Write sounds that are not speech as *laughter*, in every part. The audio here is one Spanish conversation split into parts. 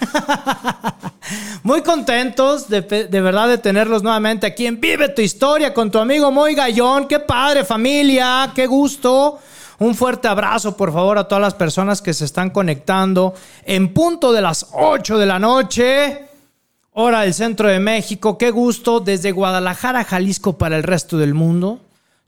*laughs* Muy contentos de, de verdad de tenerlos nuevamente aquí en Vive tu Historia con tu amigo Moy Gallón. Qué padre familia, qué gusto. Un fuerte abrazo, por favor, a todas las personas que se están conectando en punto de las 8 de la noche. Hora del centro de México. Qué gusto desde Guadalajara, Jalisco para el resto del mundo.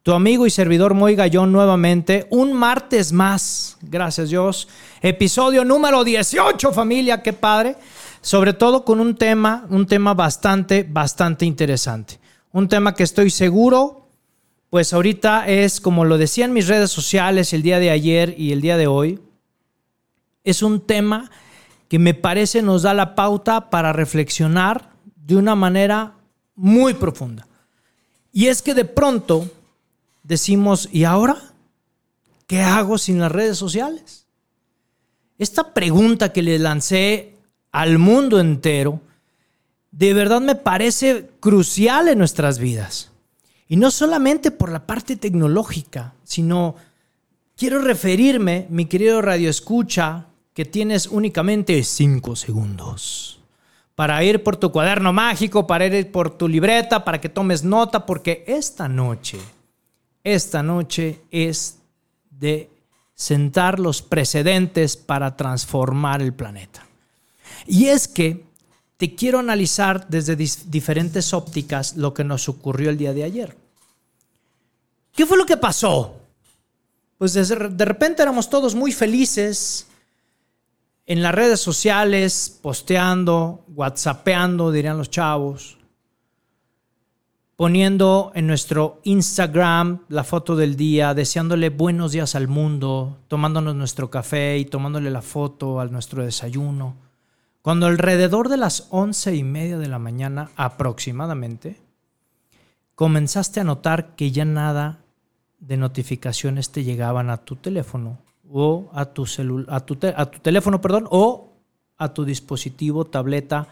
Tu amigo y servidor Moy Gallón nuevamente. Un martes más. Gracias Dios. Episodio número 18, familia. Qué padre. Sobre todo con un tema, un tema bastante, bastante interesante. Un tema que estoy seguro, pues ahorita es, como lo decía en mis redes sociales el día de ayer y el día de hoy, es un tema que me parece nos da la pauta para reflexionar de una manera muy profunda. Y es que de pronto decimos, ¿y ahora? ¿Qué hago sin las redes sociales? Esta pregunta que le lancé al mundo entero, de verdad me parece crucial en nuestras vidas. Y no solamente por la parte tecnológica, sino quiero referirme, mi querido Radio Escucha, que tienes únicamente cinco segundos para ir por tu cuaderno mágico, para ir por tu libreta, para que tomes nota, porque esta noche, esta noche es de sentar los precedentes para transformar el planeta. Y es que te quiero analizar desde diferentes ópticas lo que nos ocurrió el día de ayer. ¿Qué fue lo que pasó? Pues de repente éramos todos muy felices en las redes sociales, posteando, whatsappeando, dirían los chavos, poniendo en nuestro Instagram la foto del día, deseándole buenos días al mundo, tomándonos nuestro café y tomándole la foto a nuestro desayuno. Cuando alrededor de las once y media de la mañana aproximadamente, comenzaste a notar que ya nada de notificaciones te llegaban a tu teléfono o a tu, a a tu teléfono, perdón, o a tu dispositivo, tableta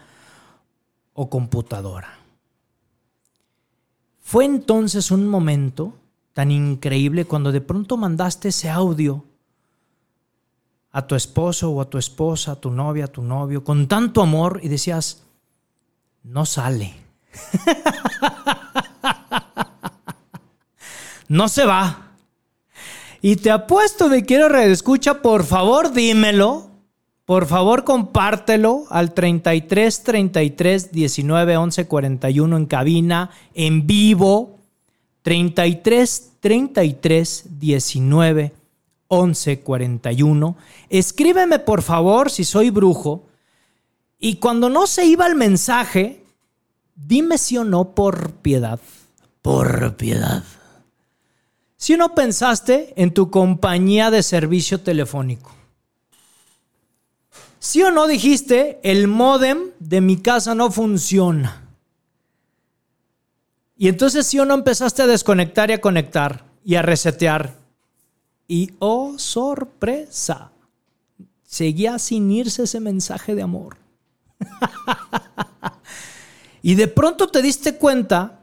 o computadora. Fue entonces un momento tan increíble cuando de pronto mandaste ese audio a tu esposo o a tu esposa, a tu novia, a tu novio, con tanto amor y decías, no sale. *laughs* no se va. Y te apuesto de quiero escucha, por favor dímelo. Por favor compártelo al 33 33 19 11 41 en cabina, en vivo. 33 33 19 1141. Escríbeme por favor si soy brujo. Y cuando no se iba el mensaje, dime si o no por piedad. Por piedad. Si no pensaste en tu compañía de servicio telefónico. Si o no dijiste, el modem de mi casa no funciona. Y entonces si o no empezaste a desconectar y a conectar y a resetear y oh, sorpresa, seguía sin irse ese mensaje de amor. *laughs* y de pronto te diste cuenta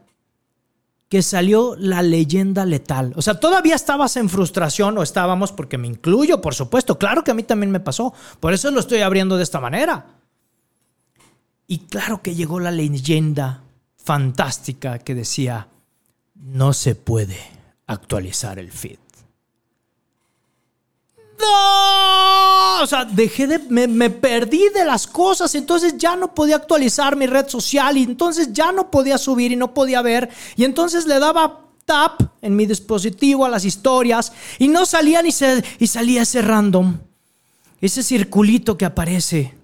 que salió la leyenda letal. O sea, todavía estabas en frustración o estábamos, porque me incluyo, por supuesto. Claro que a mí también me pasó. Por eso lo estoy abriendo de esta manera. Y claro que llegó la leyenda fantástica que decía, no se puede actualizar el feed. ¡No! O sea, dejé de. Me, perdí de las cosas. Entonces ya no podía actualizar mi red social. Y entonces ya no podía subir y no podía ver. Y entonces le daba tap en mi dispositivo a las historias. Y no salía ni se, y salía ese random. Ese circulito que aparece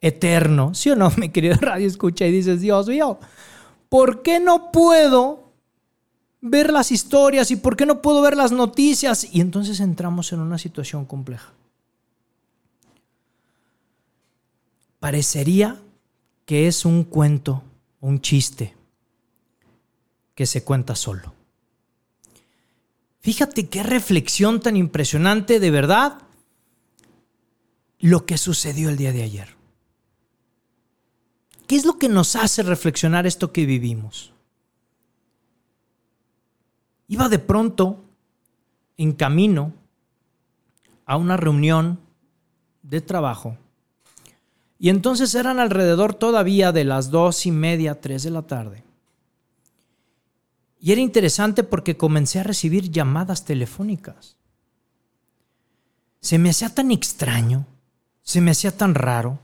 eterno. ¿Sí o no, *laughs* mi querido radio escucha? Y dices, Dios mío, ¿por qué no puedo ver las historias y por qué no puedo ver las noticias. Y entonces entramos en una situación compleja. parecería que es un cuento, un chiste que se cuenta solo. Fíjate qué reflexión tan impresionante de verdad lo que sucedió el día de ayer. ¿Qué es lo que nos hace reflexionar esto que vivimos? Iba de pronto en camino a una reunión de trabajo y entonces eran alrededor todavía de las dos y media, tres de la tarde. Y era interesante porque comencé a recibir llamadas telefónicas. Se me hacía tan extraño, se me hacía tan raro.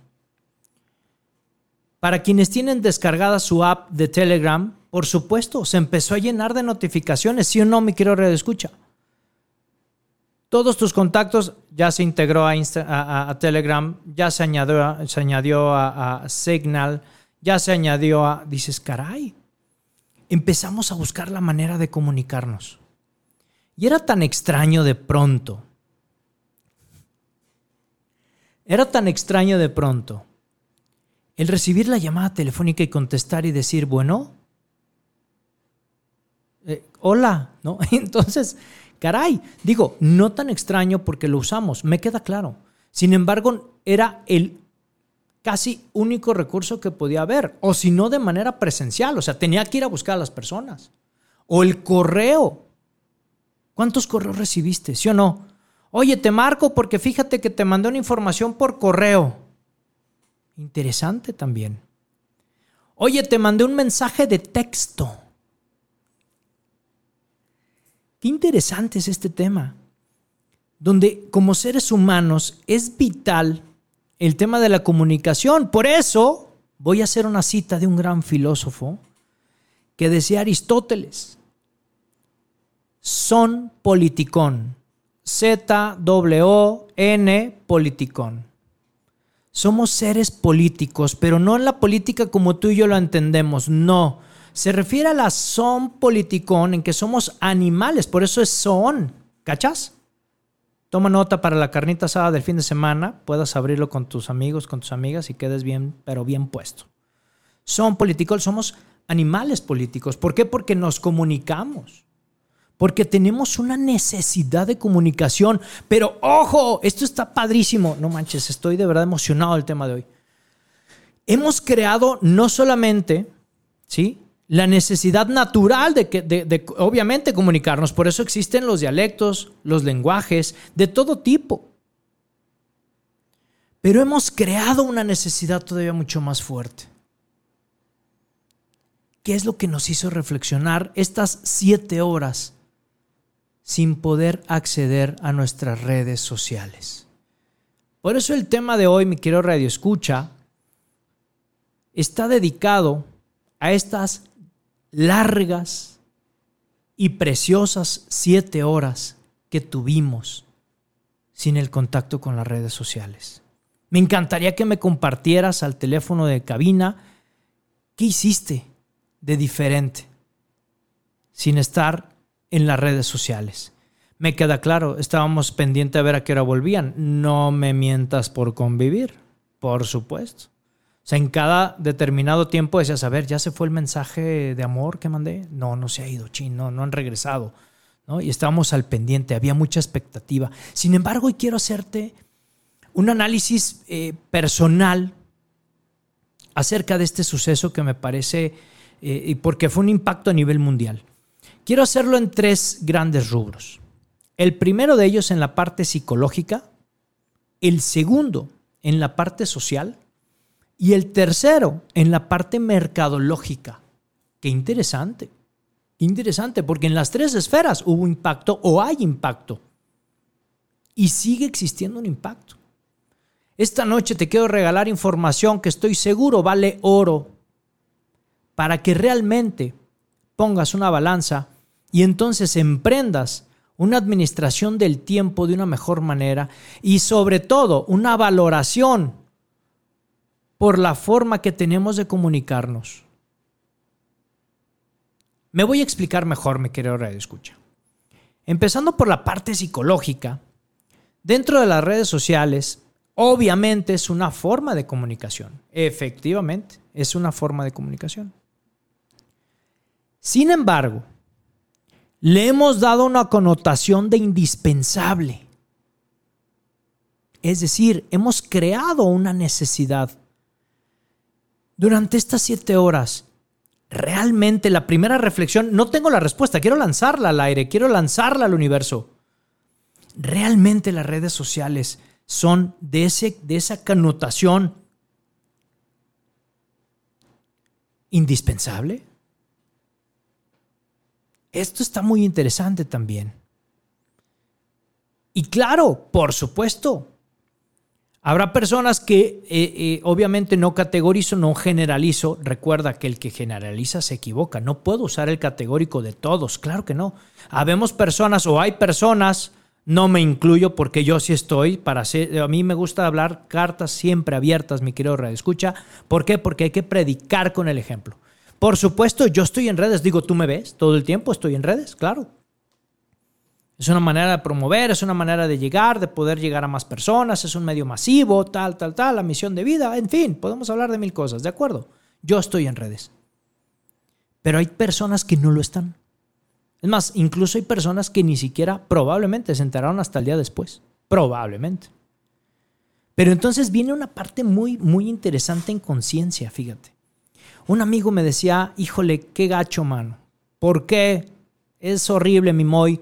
Para quienes tienen descargada su app de Telegram, por supuesto, se empezó a llenar de notificaciones, sí o no, mi querido Radio Escucha. Todos tus contactos ya se integró a, Telegram, ya se añadió, se añadió a, Signal, ya se añadió a... Dices, caray, empezamos a buscar la manera de comunicarnos. Y era tan extraño de pronto. Era tan extraño de pronto el recibir la llamada telefónica y contestar y decir, bueno, eh, hola, ¿no? *laughs* Entonces, caray, digo, no tan extraño porque lo usamos, me queda claro. Sin embargo, era el casi único recurso que podía haber, o si no de manera presencial, o sea, tenía que ir a buscar a las personas. O el correo. ¿Cuántos correos recibiste? ¿Sí o no? Oye, te marco porque fíjate que te mandé una información por correo. Interesante también. Oye, te mandé un mensaje de texto. Qué interesante es este tema, donde como seres humanos es vital el tema de la comunicación. Por eso voy a hacer una cita de un gran filósofo que decía Aristóteles. Son politicón. Z-W-N politicón. Somos seres políticos, pero no en la política como tú y yo lo entendemos, no. Se refiere a la son politicón en que somos animales, por eso es son. ¿Cachas? Toma nota para la carnita asada del fin de semana, puedas abrirlo con tus amigos, con tus amigas y quedes bien, pero bien puesto. Son políticos, somos animales políticos. ¿Por qué? Porque nos comunicamos. Porque tenemos una necesidad de comunicación. Pero ojo, esto está padrísimo. No manches, estoy de verdad emocionado del tema de hoy. Hemos creado no solamente, ¿sí? La necesidad natural de, que, de, obviamente, comunicarnos. Por eso existen los dialectos, los lenguajes, de todo tipo. Pero hemos creado una necesidad todavía mucho más fuerte. ¿Qué es lo que nos hizo reflexionar estas siete horas sin poder acceder a nuestras redes sociales? Por eso el tema de hoy, mi querido Radio Escucha, está dedicado a estas largas y preciosas siete horas que tuvimos sin el contacto con las redes sociales. Me encantaría que me compartieras al teléfono de cabina qué hiciste de diferente sin estar en las redes sociales. Me queda claro, estábamos pendientes a ver a qué hora volvían. No me mientas por convivir, por supuesto sea, en cada determinado tiempo decías, a ver, ya se fue el mensaje de amor que mandé. No, no se ha ido, chino, no, han regresado. ¿no? Y estábamos al pendiente, había mucha expectativa. Sin embargo, hoy quiero hacerte un análisis eh, personal acerca de este suceso que me parece, eh, porque fue un impacto a nivel mundial. Quiero hacerlo en tres grandes rubros. El primero de ellos en la parte psicológica, el segundo en la parte social y el tercero, en la parte mercadológica. Qué interesante. Interesante, porque en las tres esferas hubo impacto o hay impacto. Y sigue existiendo un impacto. Esta noche te quiero regalar información que estoy seguro vale oro para que realmente pongas una balanza y entonces emprendas una administración del tiempo de una mejor manera y sobre todo una valoración por la forma que tenemos de comunicarnos. Me voy a explicar mejor, mi querido radio escucha. Empezando por la parte psicológica, dentro de las redes sociales Obviamente es una forma de comunicación. Efectivamente, es una forma de comunicación. Sin embargo, le hemos dado una connotación de indispensable. Es decir, hemos creado una necesidad. Durante estas siete horas, realmente la primera reflexión, no tengo la respuesta, quiero lanzarla al aire, quiero lanzarla al universo. Realmente las redes sociales son de, ese, de esa connotación indispensable. Esto está muy interesante también. Y claro, por supuesto, habrá personas que eh, eh, obviamente no categorizo, no generalizo. Recuerda que el que generaliza se equivoca. No puedo usar el categórico de todos, claro que no. Habemos personas o hay personas, no me incluyo porque yo sí estoy para hacer, a mí me gusta hablar cartas siempre abiertas, mi querido Radio Escucha. ¿Por qué? Porque hay que predicar con el ejemplo. Por supuesto, yo estoy en redes. Digo, ¿tú me ves? Todo el tiempo estoy en redes, claro. Es una manera de promover, es una manera de llegar, de poder llegar a más personas, es un medio masivo, tal, tal, tal, la misión de vida, en fin, podemos hablar de mil cosas, ¿de acuerdo? Yo estoy en redes. Pero hay personas que no lo están. Es más, incluso hay personas que ni siquiera probablemente se enteraron hasta el día después. Probablemente. Pero entonces viene una parte muy, muy interesante en conciencia, fíjate. Un amigo me decía, híjole, qué gacho, mano. ¿Por qué? Es horrible, mi Moy.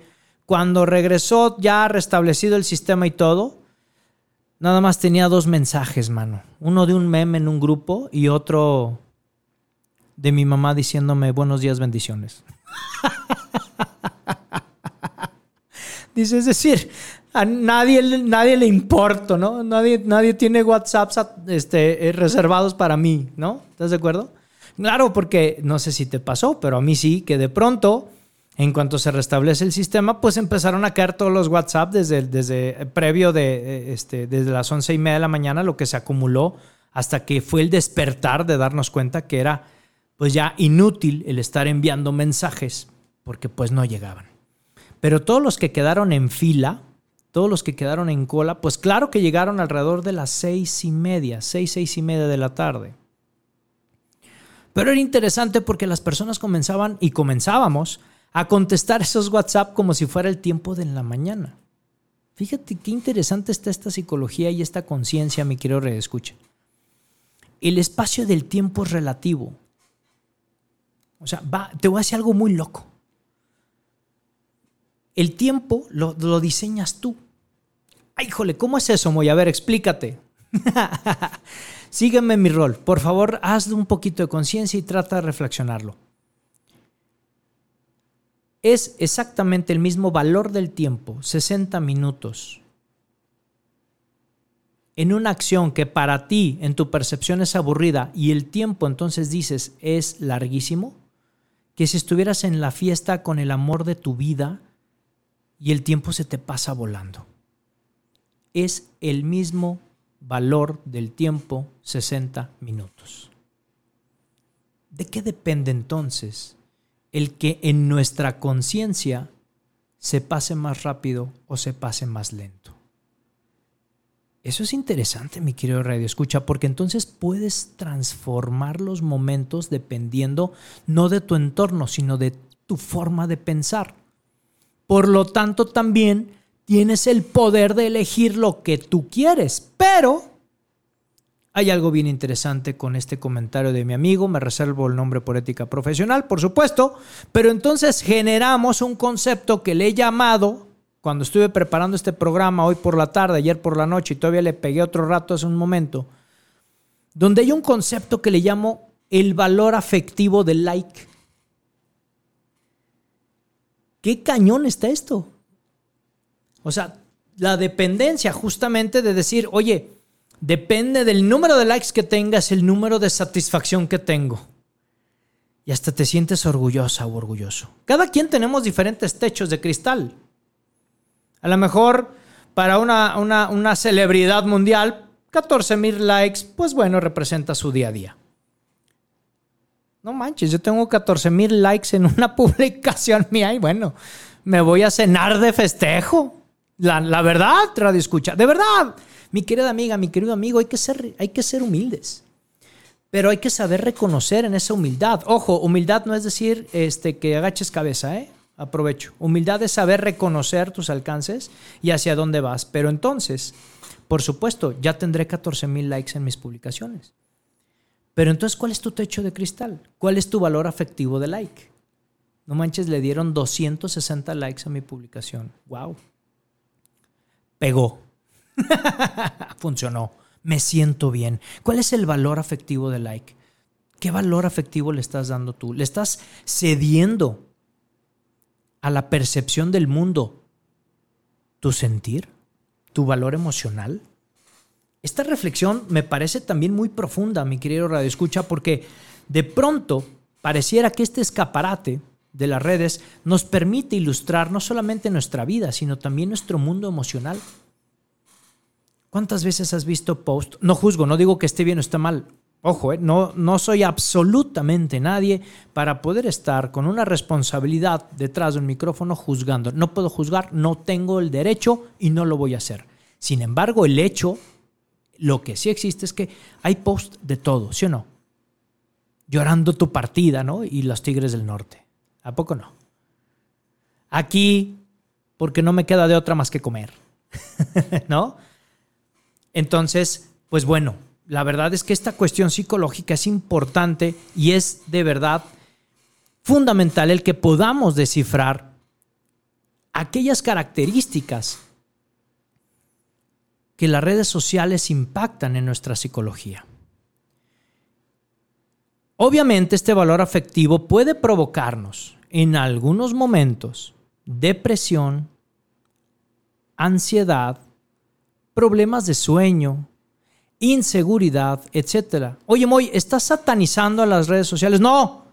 Cuando regresó ya restablecido el sistema y todo, nada más tenía dos mensajes, mano. Uno de un meme en un grupo y otro de mi mamá diciéndome buenos días, bendiciones. *laughs* Dice, es decir, a nadie, nadie le importa, ¿no? Nadie, nadie tiene WhatsApps este, reservados para mí, ¿no? ¿Estás de acuerdo? Claro, porque no sé si te pasó, pero a mí sí, que de pronto, en cuanto se restablece el sistema, pues empezaron a caer todos los WhatsApp desde, desde previo de, eh, este, desde las once y media de la mañana, lo que se acumuló hasta que fue el despertar de darnos cuenta que era pues ya inútil el estar enviando mensajes porque pues no llegaban. Pero todos los que quedaron en fila, todos los que quedaron en cola, pues claro que llegaron alrededor de las seis y media, seis, seis y media de la tarde. Pero era interesante porque las personas comenzaban y comenzábamos a contestar esos WhatsApp como si fuera el tiempo de la mañana. Fíjate qué interesante está esta psicología y esta conciencia, mi querido escucha. El espacio del tiempo es relativo. O sea, te voy a decir algo muy loco. El tiempo lo, lo diseñas tú. Ay, híjole, ¿cómo es eso, Moy? A ver, explícate. *laughs* Sígueme mi rol. Por favor, haz un poquito de conciencia y trata de reflexionarlo. Es exactamente el mismo valor del tiempo, 60 minutos, en una acción que para ti, en tu percepción, es aburrida y el tiempo entonces dices es larguísimo, que si estuvieras en la fiesta con el amor de tu vida y el tiempo se te pasa volando. Es el mismo valor del tiempo 60 minutos. ¿De qué depende entonces el que en nuestra conciencia se pase más rápido o se pase más lento? Eso es interesante, mi querido Radio Escucha, porque entonces puedes transformar los momentos dependiendo no de tu entorno, sino de tu forma de pensar. Por lo tanto, también tienes el poder de elegir lo que tú quieres, pero hay algo bien interesante con este comentario de mi amigo, me reservo el nombre por ética profesional, por supuesto, pero entonces generamos un concepto que le he llamado, cuando estuve preparando este programa hoy por la tarde, ayer por la noche, y todavía le pegué otro rato hace un momento, donde hay un concepto que le llamo el valor afectivo del like. ¿Qué cañón está esto? O sea, la dependencia justamente de decir, oye, depende del número de likes que tengas, el número de satisfacción que tengo. Y hasta te sientes orgullosa o orgulloso. Cada quien tenemos diferentes techos de cristal. A lo mejor para una, una, celebridad mundial, 14 mil likes, pues bueno, representa su día a día. No manches, yo tengo 14 mil likes en una *laughs* publicación mía y bueno, me voy a cenar de festejo. La, verdad, radio escucha, de verdad. Mi querida amiga, mi querido amigo, hay que ser, hay que ser humildes. Pero hay que saber reconocer en esa humildad. Ojo, humildad no es decir este, que agaches cabeza, ¿eh? Aprovecho. Humildad es saber reconocer tus alcances y hacia dónde vas. Pero entonces, por supuesto, ya tendré 14 mil likes en mis publicaciones. Pero entonces, ¿cuál es tu techo de cristal? ¿Cuál es tu valor afectivo de like? No manches, le dieron 260 likes a mi publicación. ¡Wow! Pegó. *laughs* Funcionó. Me siento bien. ¿Cuál es el valor afectivo de like? ¿Qué valor afectivo le estás dando tú? ¿Le estás cediendo a la percepción del mundo tu sentir, tu valor emocional? Esta reflexión me parece también muy profunda, mi querido Radio Escucha, porque de pronto pareciera que este escaparate de las redes nos permite ilustrar no solamente nuestra vida, sino también nuestro mundo emocional. ¿Cuántas veces has visto post? No juzgo, no digo que esté bien o esté mal. Ojo, eh, no, no soy absolutamente nadie para poder estar con una responsabilidad detrás de un micrófono juzgando. No puedo juzgar, no tengo el derecho y no lo voy a hacer. Sin embargo, el hecho, lo que sí existe es que hay post de todo, ¿sí o no? Llorando tu partida, ¿no? Y los Tigres del Norte. ¿A poco no? Aquí, porque no me queda de otra más que comer, *laughs* ¿no? Entonces, pues bueno, la verdad es que esta cuestión psicológica es importante y es de verdad fundamental el que podamos descifrar aquellas características que las redes sociales impactan en nuestra psicología. Obviamente este valor afectivo puede provocarnos en algunos momentos depresión, ansiedad, problemas de sueño, inseguridad, etc. Oye, Moy, ¿estás satanizando a las redes sociales? No.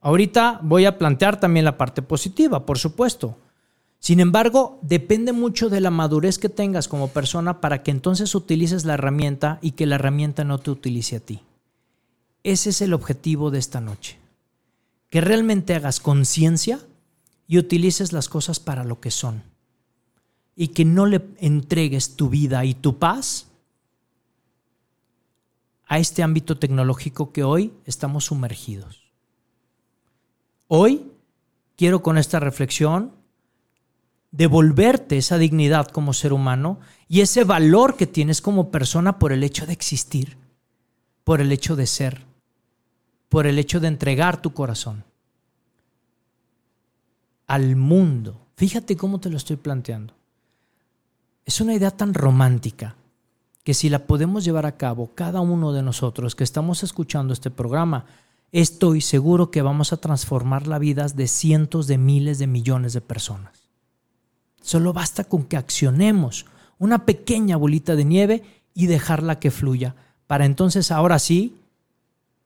Ahorita voy a plantear también la parte positiva, por supuesto. Sin embargo, depende mucho de la madurez que tengas como persona para que entonces utilices la herramienta y que la herramienta no te utilice a ti. Ese es el objetivo de esta noche. Que realmente hagas conciencia y utilices las cosas para lo que son. Y que no le entregues tu vida y tu paz a este ámbito tecnológico que hoy estamos sumergidos. Hoy quiero con esta reflexión devolverte esa dignidad como ser humano y ese valor que tienes como persona por el hecho de existir, por el hecho de ser por el hecho de entregar tu corazón al mundo. Fíjate cómo te lo estoy planteando. Es una idea tan romántica que si la podemos llevar a cabo cada uno de nosotros que estamos escuchando este programa, estoy seguro que vamos a transformar la vida de cientos de miles de millones de personas. Solo basta con que accionemos una pequeña bolita de nieve y dejarla que fluya, para entonces ahora sí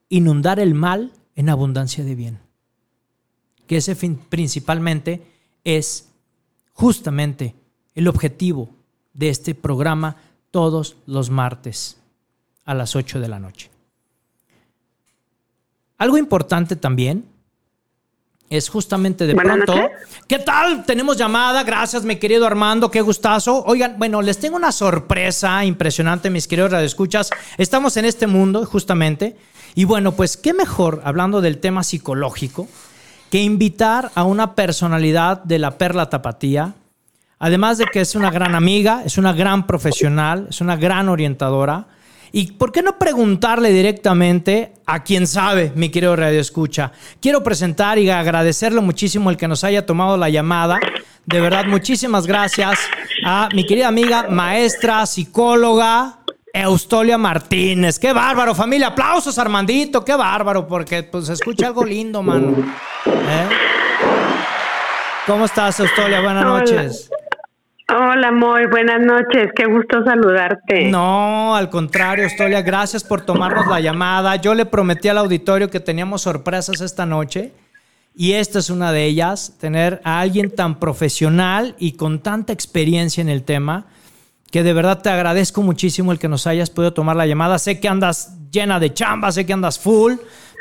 inundar el mal en abundancia de bien. Que ese fin principalmente es justamente el objetivo de este programa todos los martes a las 8 de la noche. Algo importante también es justamente de pronto. ¿Qué tal? Tenemos llamada. Gracias, mi querido Armando. Qué gustazo. Oigan, bueno, les tengo una sorpresa impresionante, mis queridos radioescuchas. Estamos en este mundo, justamente, y bueno, pues qué mejor, hablando del tema psicológico, que invitar a una personalidad de la Perla Tapatía, además de que es una gran amiga, es una gran profesional, es una gran orientadora. ¿Y por qué no preguntarle directamente a quien sabe, mi querido Radio Escucha? Quiero presentar y agradecerle muchísimo el que nos haya tomado la llamada. De verdad, muchísimas gracias a mi querida amiga, maestra, psicóloga, Eustolia Martínez. Qué bárbaro, familia. Aplausos, Armandito. Qué bárbaro, porque pues escucha algo lindo, mano. ¿Eh? ¿Cómo estás, Eustolia? Buenas noches. Hola, muy buenas noches. Qué gusto saludarte. No, al contrario, Eustolia, gracias por tomarnos la llamada. Yo le prometí al auditorio que teníamos sorpresas esta noche. Y esta es una de ellas, tener a alguien tan profesional y con tanta experiencia en el tema que de verdad te agradezco muchísimo el que nos hayas podido tomar la llamada. Sé que andas llena de chamba, sé que andas full,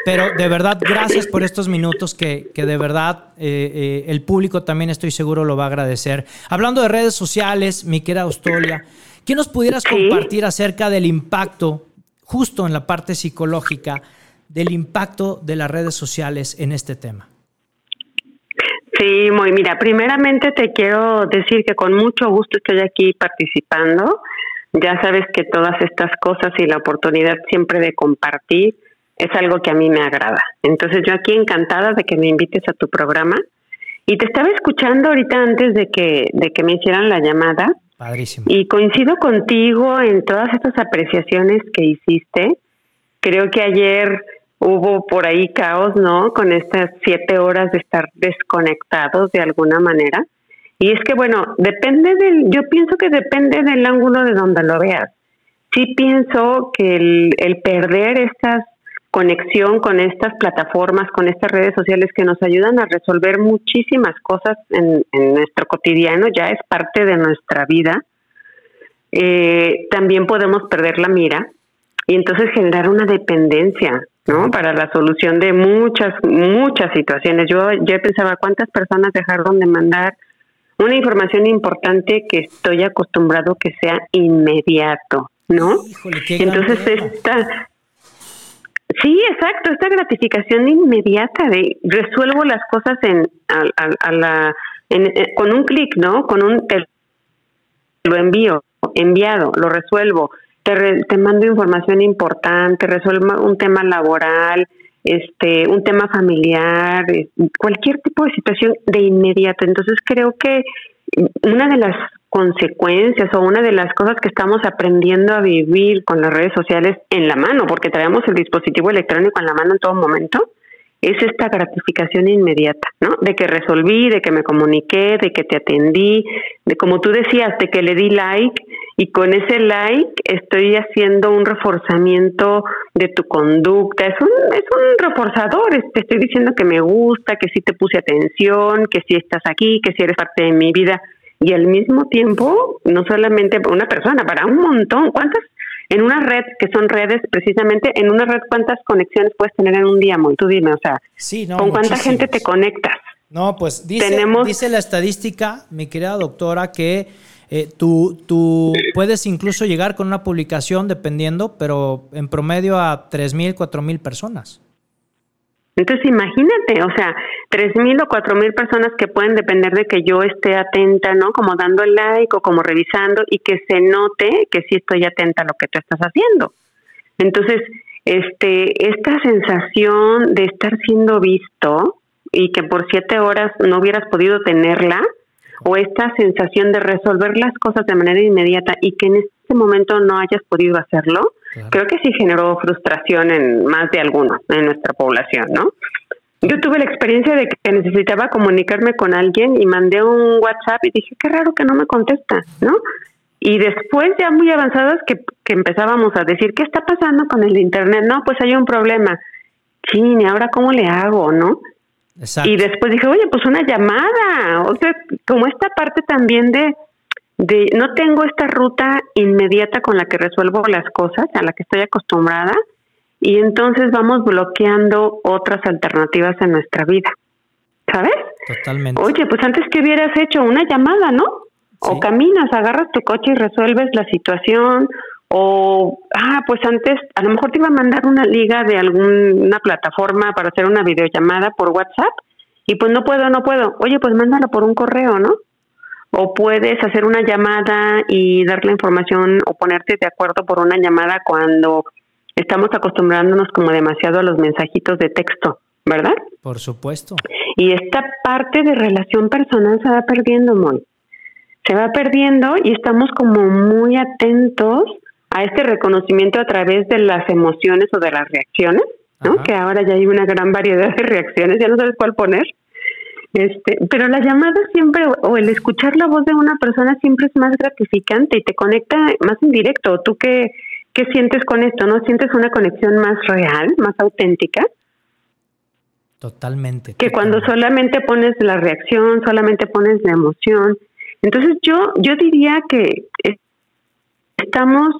pero de verdad gracias por estos minutos que, de verdad eh, eh, el público también estoy seguro lo va a agradecer. Hablando de redes sociales, mi querida Austolia, ¿Qué nos pudieras compartir acerca del impacto, justo en la parte psicológica, del impacto de las redes sociales en este tema? Sí, muy, mira, primeramente te quiero decir que con mucho gusto estoy aquí participando. Ya sabes que todas estas cosas y la oportunidad siempre de compartir es algo que a mí me agrada. Entonces yo aquí encantada de que me invites a tu programa. Y te estaba escuchando ahorita antes de que, de que me hicieran la llamada. Padrísimo. Y coincido contigo en todas estas apreciaciones que hiciste. Creo que ayer hubo por ahí caos, ¿no? Con estas siete horas de estar desconectados de alguna manera. Y es que, bueno, depende del, yo pienso que depende del ángulo de donde lo veas. Sí pienso que el, el perder esta conexión con estas plataformas, con estas redes sociales que nos ayudan a resolver muchísimas cosas en, en nuestro cotidiano, ya es parte de nuestra vida, eh, también podemos perder la mira y entonces generar una dependencia ¿no? Para la solución de muchas, muchas situaciones. Yo, yo pensaba cuántas personas dejaron de mandar una información importante que estoy acostumbrado que sea inmediato, ¿no? Entonces esta, sí, exacto, esta gratificación inmediata de resuelvo las cosas en, a, la, eh, con un clic, ¿no? Con un lo envío, enviado, lo resuelvo te, mando información importante, resuelvo un tema laboral, este, un tema familiar, cualquier tipo de situación de inmediato. Entonces creo que una de las consecuencias o una de las cosas que estamos aprendiendo a vivir con las redes sociales en la mano, porque traemos el dispositivo electrónico en la mano en todo momento, es esta gratificación inmediata, ¿no? De que resolví, de que me comuniqué, de que te atendí, de como tú decías, de que le di like y con ese like estoy haciendo un reforzamiento de tu conducta. Es un, es un reforzador, te estoy diciendo que me gusta, que sí te puse atención, que sí estás aquí, que sí eres parte de mi vida. Y al mismo tiempo, no solamente para una persona, para un montón. ¿Cuántas? En una red, que son redes, precisamente, en una red, ¿cuántas conexiones puedes tener en un día, Muy? Tú dime, o sea, ¿con cuánta gente te conectas? No, pues dice, dice la estadística, mi querida doctora, que eh, tú, tú puedes incluso llegar con una publicación, dependiendo, pero en promedio a 3.000, 4.000 personas. Entonces imagínate, o sea, 3.000 o 4.000 personas que pueden depender de que yo esté atenta, ¿no? Como dando el like o como revisando y que se note que sí estoy atenta a lo que tú estás haciendo. Entonces, este, esta sensación de estar siendo visto y que por siete horas no hubieras podido tenerla, o esta sensación de resolver las cosas de manera inmediata y que en este momento no hayas podido hacerlo, creo que sí generó frustración en más de alguno en nuestra población, ¿no? Yo tuve la experiencia de que necesitaba comunicarme con alguien y mandé un WhatsApp y dije, qué raro que no me contesta, ¿no? Y después, ya muy avanzadas, que, que empezábamos a decir, ¿qué está pasando con el Internet? No, pues hay un problema. ¿y ahora cómo le hago, no? Y después dije, oye, pues una llamada. O sea, como esta parte también de, de no tengo esta ruta inmediata con la que resuelvo las cosas, a la que estoy acostumbrada, y entonces vamos bloqueando otras alternativas en nuestra vida. ¿Sabes? Totalmente. Oye, pues antes que hubieras hecho una llamada, ¿no? O caminas, agarras tu coche y resuelves la situación, o, ah, pues antes a lo mejor te iba a mandar una liga de alguna plataforma para hacer una videollamada por WhatsApp y pues no puedo, no puedo. Oye, pues mándala por un correo, ¿no? O puedes hacer una llamada y dar la información o ponerte de acuerdo por una llamada cuando estamos acostumbrándonos como demasiado a los mensajitos de texto, ¿verdad? Por supuesto. Y esta parte de relación personal se va perdiendo muy. Se va perdiendo y estamos como muy atentos a este reconocimiento a través de las emociones o de las reacciones, ¿no? Que ahora ya hay una gran variedad de reacciones, ya no sabes cuál poner. Este, pero la llamada siempre o el escuchar la voz de una persona siempre es más gratificante y te conecta más en directo. ¿Tú qué, qué sientes con esto? ¿No sientes una conexión más real, más auténtica? Totalmente. Que cuando solamente pones la reacción, solamente pones la emoción. Entonces yo yo diría que estamos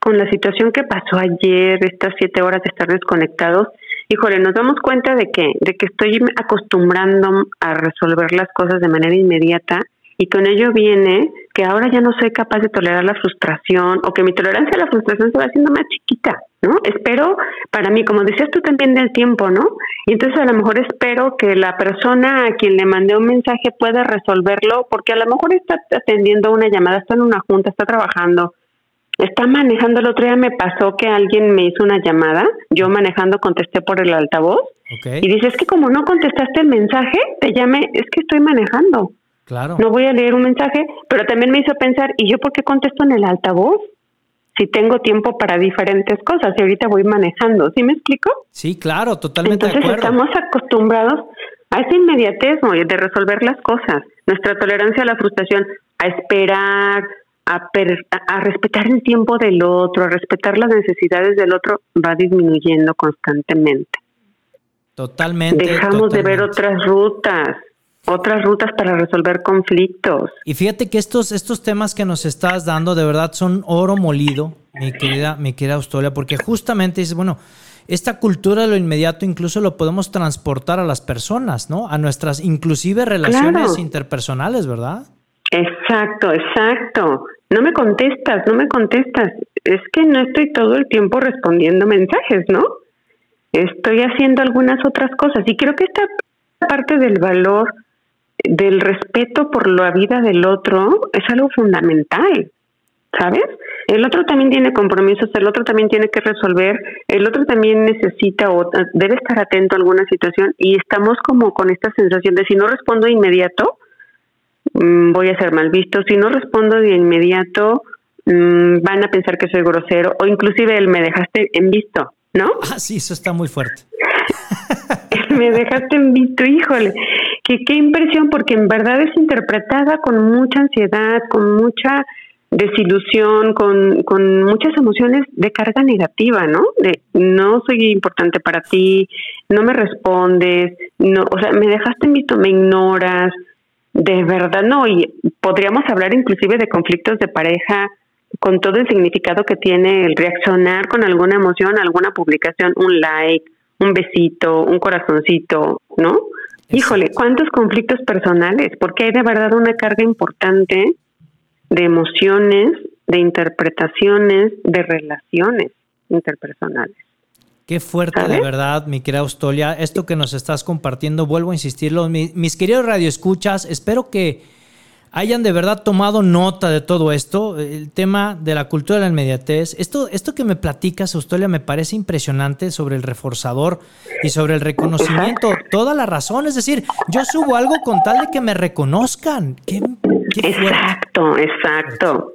con la situación que pasó ayer, estas siete horas de estar desconectados, híjole, nos damos cuenta de que, de que estoy acostumbrando a resolver las cosas de manera inmediata y con ello viene que ahora ya no soy capaz de tolerar la frustración o que mi tolerancia a la frustración se va haciendo más chiquita, ¿no? Espero, para mí, como decías tú también del tiempo, ¿no? Y entonces a lo mejor espero que la persona a quien le mandé un mensaje pueda resolverlo porque a lo mejor está atendiendo una llamada, está en una junta, está trabajando, está manejando. El otro día me pasó que alguien me hizo una llamada, yo manejando contesté por el altavoz y dice, es que como no contestaste el mensaje, te llamé, es que estoy manejando. Claro. No voy a leer un mensaje, pero también me hizo pensar, ¿y yo por qué contesto en el altavoz? Si tengo tiempo para diferentes cosas y ahorita voy manejando, ¿sí me explico? Sí, claro, totalmente Entonces de acuerdo. estamos acostumbrados a ese inmediatez de resolver las cosas, nuestra tolerancia a la frustración, a esperar, a, a, respetar el tiempo del otro, a respetar las necesidades del otro, va disminuyendo constantemente. Totalmente. Dejamos de ver otras rutas, otras rutas para resolver conflictos. Y fíjate que estos, estos temas que nos estás dando de verdad son oro molido, mi querida, mi querida Austolia, porque justamente dices, bueno, esta cultura de lo inmediato incluso lo podemos transportar a las personas, ¿no? A nuestras inclusive relaciones interpersonales, ¿verdad? Exacto, exacto. No me contestas, no me contestas. Es que no estoy todo el tiempo respondiendo mensajes, ¿no? Estoy haciendo algunas otras cosas y creo que esta parte del valor del respeto por la vida del otro es algo fundamental, ¿sabes? El otro también tiene compromisos, el otro también tiene que resolver, el otro también necesita o debe estar atento a alguna situación y estamos como con esta sensación de si no respondo inmediato, voy a ser mal visto, si no respondo de inmediato, mm, van a pensar que soy grosero o inclusive el me dejaste en visto, ¿no? *laughs* Ah, sí, eso está muy fuerte. *laughs* me dejaste en visto, híjole, que qué impresión, porque en verdad es interpretada con mucha ansiedad, con mucha desilusión, con, con muchas emociones de carga negativa, ¿no? De no soy importante para ti, no me respondes, no, o sea, me dejaste en visto, me ignoras, de verdad no, y podríamos hablar inclusive de conflictos de pareja con todo el significado que tiene el reaccionar con alguna emoción, alguna publicación, un like, un besito, un corazoncito, ¿no? Híjole, ¿cuántos conflictos personales? Porque hay de verdad una carga importante de emociones, de interpretaciones, de relaciones interpersonales. Qué fuerte, de verdad, mi querida Austolia. Esto que nos estás compartiendo, vuelvo a insistirlo. Mis, mis queridos radioescuchas, espero que hayan de verdad tomado nota de todo esto, el tema de la cultura de la inmediatez. Esto, esto que me platicas, Austolia, me parece impresionante sobre el reforzador y sobre el reconocimiento. Toda la razón, es decir, yo subo algo con tal de que me reconozcan. Qué, exacto, exacto.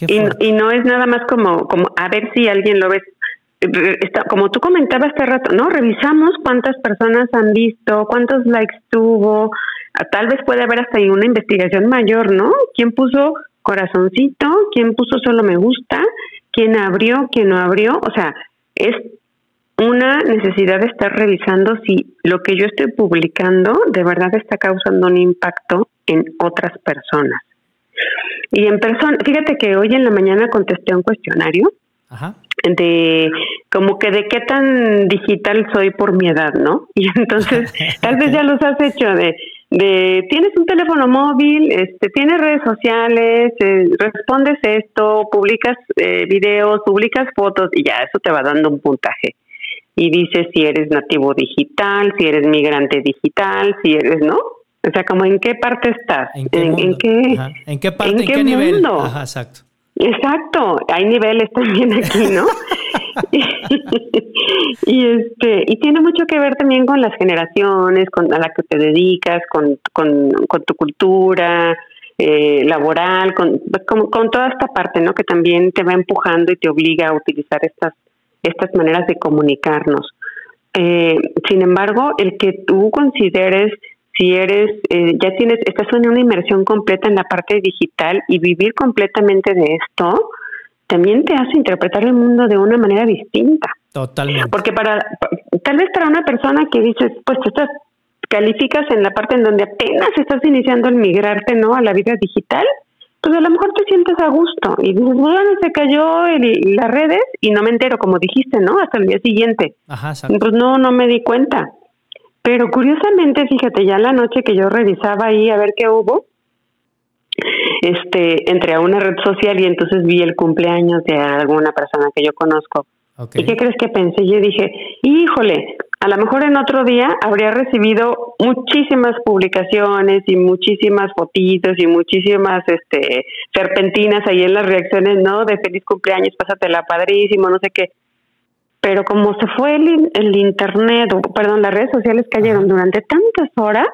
Y, y, no es nada más como, como a ver si alguien lo ve. Está, como tú comentabas hace rato, ¿no? Revisamos cuántas personas han visto, cuántos likes tuvo, tal vez puede haber hasta ahí una investigación mayor, ¿no? ¿Quién puso corazoncito? ¿Quién puso solo me gusta? ¿Quién abrió? ¿Quién no abrió? O sea, es una necesidad de estar revisando si lo que yo estoy publicando de verdad está causando un impacto en otras personas. Y en persona, fíjate que hoy en la mañana contesté un cuestionario de como que de qué tan digital soy por mi edad, ¿no? *laughs* Y entonces *laughs* tal vez ya los has hecho de de tienes un teléfono móvil, este, tienes redes sociales, eh, respondes esto, publicas eh, videos, publicas fotos y ya eso te va dando un puntaje. Y dices si eres nativo digital, si eres migrante digital, si eres, ¿no? O sea, como en qué parte estás, en qué, ¿En, qué, ¿En qué parte, en qué, nivel. Ajá, exacto. Exacto, hay niveles también aquí, ¿no? *laughs* y, este y tiene mucho que ver también con las generaciones, con a la que te dedicas, con, con, tu cultura eh, laboral, con, con, toda esta parte, ¿no? Que también te va empujando y te obliga a utilizar estas estas maneras de comunicarnos. Eh, sin embargo, el que tú consideres si eres, eh, ya tienes, estás en una inmersión completa en la parte digital y vivir completamente de esto, también te hace interpretar el mundo de una manera distinta. Totalmente. Porque para, tal vez para una persona que dices, pues tú estás, calificas en la parte en donde apenas estás iniciando el migrarte, ¿no? A la vida digital, pues a lo mejor te sientes a gusto y dices, bueno, se cayó el, las redes y no me entero, como dijiste, ¿no? Hasta el día siguiente. Ajá, Pues no, no me di cuenta. Pero curiosamente, fíjate, ya la noche que yo revisaba ahí a ver qué hubo, este, entré a una red social y entonces vi el cumpleaños de alguna persona que yo conozco. ¿Y qué crees que pensé? Yo dije, híjole, a lo mejor en otro día habría recibido muchísimas publicaciones y muchísimas fotitos y muchísimas este serpentinas ahí en las reacciones, ¿no? De feliz cumpleaños, pásatela padrísimo, no sé qué. Pero como se fue el, el internet, o, perdón, las redes sociales cayeron durante tantas horas,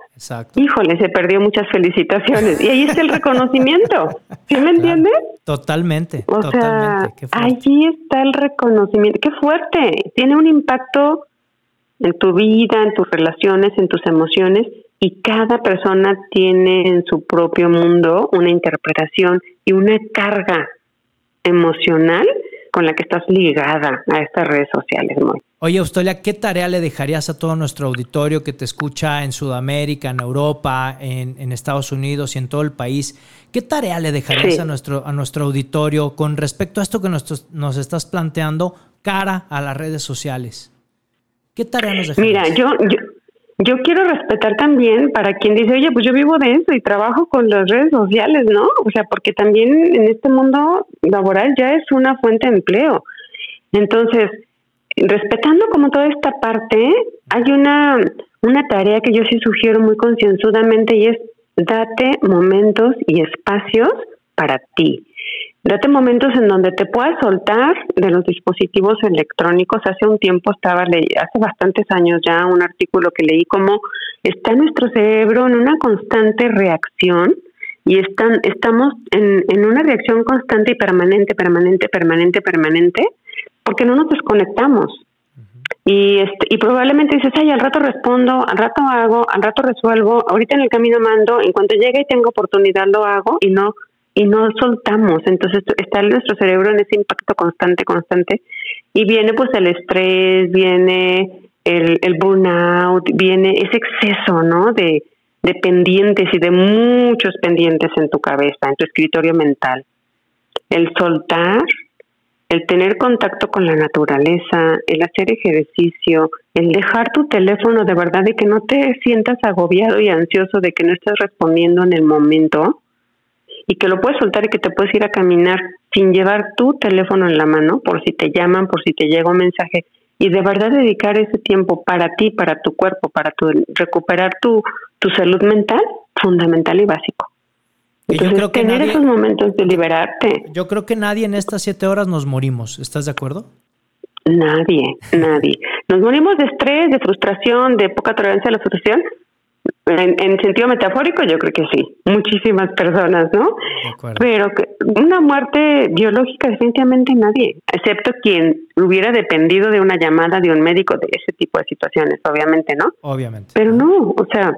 híjole, se perdió muchas felicitaciones. Y ahí está el reconocimiento. ¿Sí me *laughs* entiendes? Totalmente. O sea, allí está el reconocimiento. Qué fuerte. Tiene un impacto en tu vida, en tus relaciones, en tus emociones, y cada persona tiene en su propio mundo una interpretación y una carga emocional con la que estás ligada a estas redes sociales. Oye, Austolia, ¿qué tarea le dejarías a todo nuestro auditorio que te escucha en Sudamérica, en Europa, en, Estados Unidos y en todo el país? ¿Qué tarea le dejarías a, nuestro, a nuestro auditorio con respecto a esto que nos, nos estás planteando cara a las redes sociales? ¿Qué tarea nos Mira, yo, yo, quiero respetar también para quien dice, oye, pues yo vivo de eso y trabajo con las redes sociales, ¿no? O sea, porque también en este mundo laboral ya es una fuente de empleo. Entonces, respetando como toda esta parte, hay una, una tarea que yo sí sugiero muy concienzudamente y es date momentos y espacios para ti. Date momentos en donde te puedas soltar de los dispositivos electrónicos. Hace un tiempo estaba, hace bastantes años ya, un artículo que leí como está nuestro cerebro en una constante reacción y están, estamos en, en una reacción constante y permanente, permanente, permanente, permanente, porque no nos desconectamos. Y, este, y probablemente dices, ay, al rato respondo, al rato hago, al rato resuelvo, ahorita en el camino mando, en cuanto llegue y tengo oportunidad lo hago y no y no soltamos. Entonces está nuestro cerebro en ese impacto constante, constante. Y viene pues el estrés, viene el, el burnout, viene ese exceso, ¿no? De, de pendientes y de muchos pendientes en tu cabeza, en tu escritorio mental. El soltar, el tener contacto con la naturaleza, el hacer ejercicio, el dejar tu teléfono de verdad de que no te sientas agobiado y ansioso de que no estés respondiendo en el momento, y que lo puedes soltar y que te puedes ir a caminar sin llevar tu teléfono en la mano por si te llaman, por si te llega un mensaje y de verdad dedicar ese tiempo para ti, para tu cuerpo, para tu, recuperar tu, tu salud mental, fundamental y básico. Entonces, yo creo que tener esos momentos de liberarte. Yo creo que nadie en estas siete horas nos morimos. ¿Estás de acuerdo? Nadie, nadie. Nos morimos de estrés, de frustración, de poca tolerancia a la frustración, en, sentido metafórico, yo creo que sí, muchísimas personas, ¿no? Pero que una muerte biológica, definitivamente nadie, excepto quien hubiera dependido de una llamada de un médico de ese tipo de situaciones, obviamente, ¿no? Obviamente. Pero no, o sea,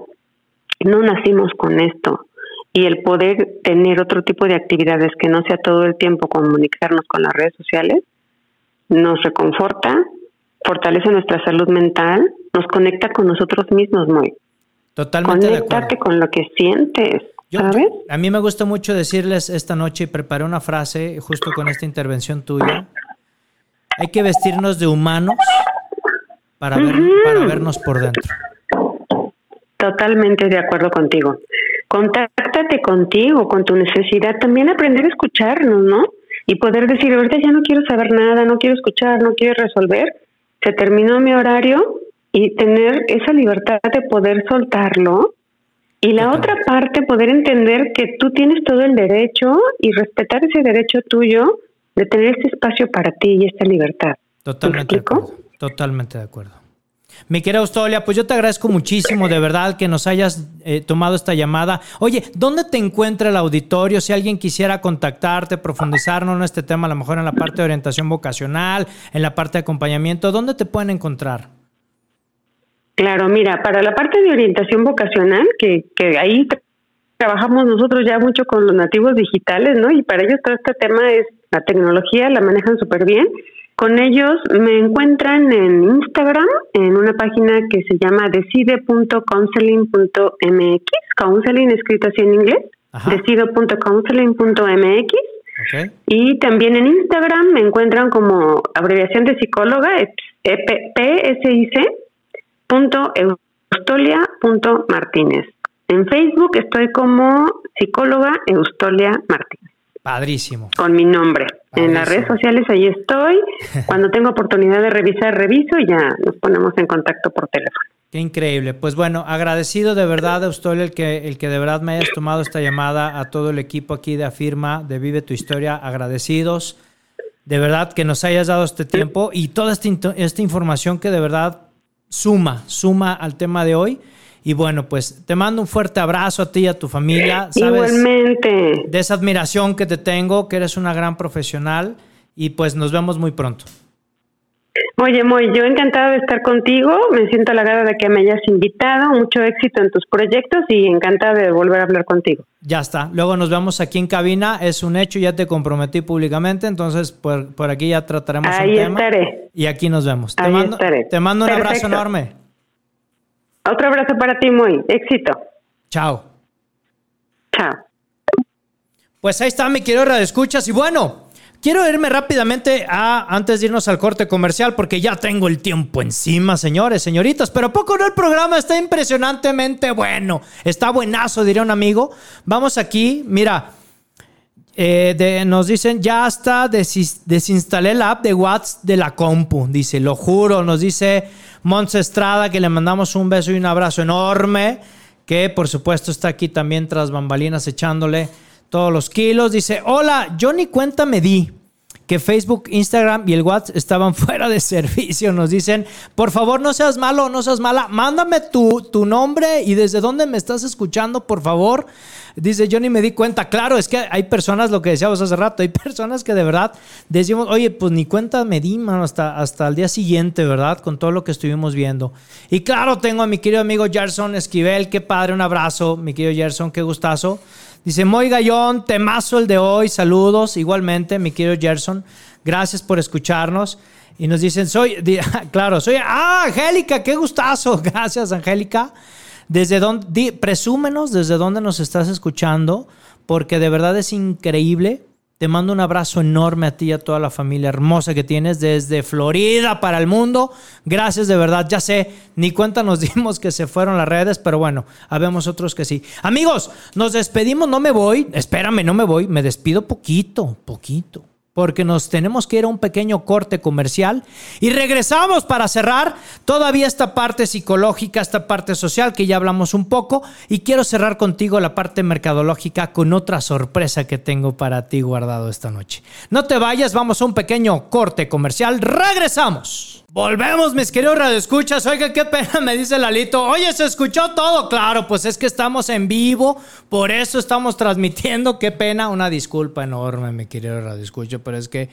no nacimos con esto. Y el poder tener otro tipo de actividades que no sea todo el tiempo comunicarnos con las redes sociales, nos reconforta, fortalece nuestra salud mental, nos conecta con nosotros mismos muy. Totalmente de acuerdo. con lo que sientes. ¿sabes? a mí me gusta mucho decirles esta noche y preparé una frase justo con esta intervención tuya. Hay que vestirnos de humanos para, para vernos por dentro. Totalmente de acuerdo contigo. Contáctate contigo, con tu necesidad. También aprender a escucharnos, ¿no? Y poder decir, ahorita ya no quiero saber nada, no quiero escuchar, no quiero resolver. Se terminó mi horario, y tener esa libertad de poder soltarlo. Y la otra parte, poder entender que tú tienes todo el derecho y respetar ese derecho tuyo de tener este espacio para ti y esta libertad. Totalmente de acuerdo. Totalmente de acuerdo. Mi querida Austolia, pues yo te agradezco muchísimo de verdad que nos hayas eh, tomado esta llamada. Oye, ¿dónde te encuentra el auditorio? Si alguien quisiera contactarte, profundizar en este tema, a lo mejor en la parte de orientación vocacional, en la parte de acompañamiento, ¿dónde te pueden encontrar? Claro, mira, para la parte de orientación vocacional, que, que ahí trabajamos nosotros ya mucho con los nativos digitales, ¿no? Y para ellos todo este tema es la tecnología, la manejan súper bien. Con ellos me encuentran en Instagram, en una página que se llama decide.counseling.mx, counseling escrito así en inglés, decide.counseling.mx. Okay. Y también en Instagram me encuentran como abreviación de psicóloga, PSIC punto Martínez. En Facebook estoy como psicóloga Eustolia Martínez. Padrísimo. Con mi nombre. En las redes sociales ahí estoy. *laughs* Cuando tengo oportunidad de revisar, reviso y ya nos ponemos en contacto por teléfono. Qué increíble. Pues bueno, agradecido de verdad, Eustolia, el que, el que de verdad me hayas tomado esta llamada, a todo el equipo aquí de Afirma, de Vive tu Historia, agradecidos. De verdad que nos hayas dado este tiempo y toda esta, esta información que de verdad suma, suma al tema de hoy. Y bueno, pues te mando un fuerte abrazo a ti y a tu familia. Igualmente. De esa admiración que te tengo, que eres una gran profesional y pues nos vemos muy pronto. Oye, Moy, yo encantada de estar contigo, me siento halagada de que me hayas invitado, mucho éxito en tus proyectos y encantada de volver a hablar contigo. Ya está, luego nos vemos aquí en cabina, es un hecho, ya te comprometí públicamente, entonces por, por aquí ya trataremos Ahí un tema. estaré. Y aquí nos vemos. Ahí te mando, estaré. Te mando un abrazo enorme. Otro abrazo para ti, Moy, éxito. Chao. Chao. Pues ahí está mi querido Radio Escuchas y bueno, Quiero irme rápidamente a, antes de irnos al corte comercial, porque ya tengo el tiempo encima, señores, señoritas. Pero poco no el programa está impresionantemente bueno. Está buenazo, diría un amigo. Vamos aquí, mira. Eh, nos dicen, ya hasta desinstalé la app de WhatsApp de la compu. Dice, lo juro. Nos dice Montse Estrada que le mandamos un beso y un abrazo enorme. Que por supuesto está aquí también tras bambalinas echándole todos los kilos. Dice, hola, yo ni cuenta me di que Facebook, Instagram y el WhatsApp estaban *laughs* fuera de servicio. Nos dicen, por favor, no seas malo, no seas mala. Mándame tu, tu nombre y desde dónde me estás escuchando, por favor. Dice, yo ni me di cuenta. Claro, es que hay personas, lo que decíamos hace rato, hay *laughs* personas que de verdad decimos, oye, pues ni cuenta me di, mano, hasta, hasta el día siguiente, ¿verdad? Con todo lo que estuvimos viendo. Y claro, tengo a mi querido amigo Gerson Esquivel, qué padre, un abrazo, mi querido Gerson, qué gustazo. Dice Moy Gallón, temazo el de hoy, saludos. Igualmente, mi querido Gerson, gracias por escucharnos. Y nos dicen, soy, *laughs* claro, soy, ah, Angélica, qué gustazo. *laughs* Gracias, Angélica. Desde dónde, presúmenos desde dónde nos estás escuchando, porque de verdad es increíble te mando un abrazo enorme a ti y a toda la familia hermosa que tienes desde Florida para el mundo. Gracias de verdad. Ya sé, ni cuenta nos *laughs* dimos que se fueron las redes, pero bueno, habemos otros que sí. Amigos, nos despedimos, no me voy. Espérame, no me voy. Me despido poquito, poquito porque nos tenemos que ir a un pequeño corte comercial y regresamos para cerrar todavía esta parte psicológica, esta parte social que ya hablamos un poco y quiero cerrar contigo la parte mercadológica con otra sorpresa que tengo para ti guardado esta noche. No te vayas, vamos a un pequeño corte comercial, regresamos. Volvemos, mis queridos radioescuchas. Oiga, qué pena, me dice Lalito. Oye, ¿se escuchó todo? Claro, pues es que estamos en vivo, por eso estamos transmitiendo. Qué pena, una disculpa enorme, mi querido radioescucho, pero es que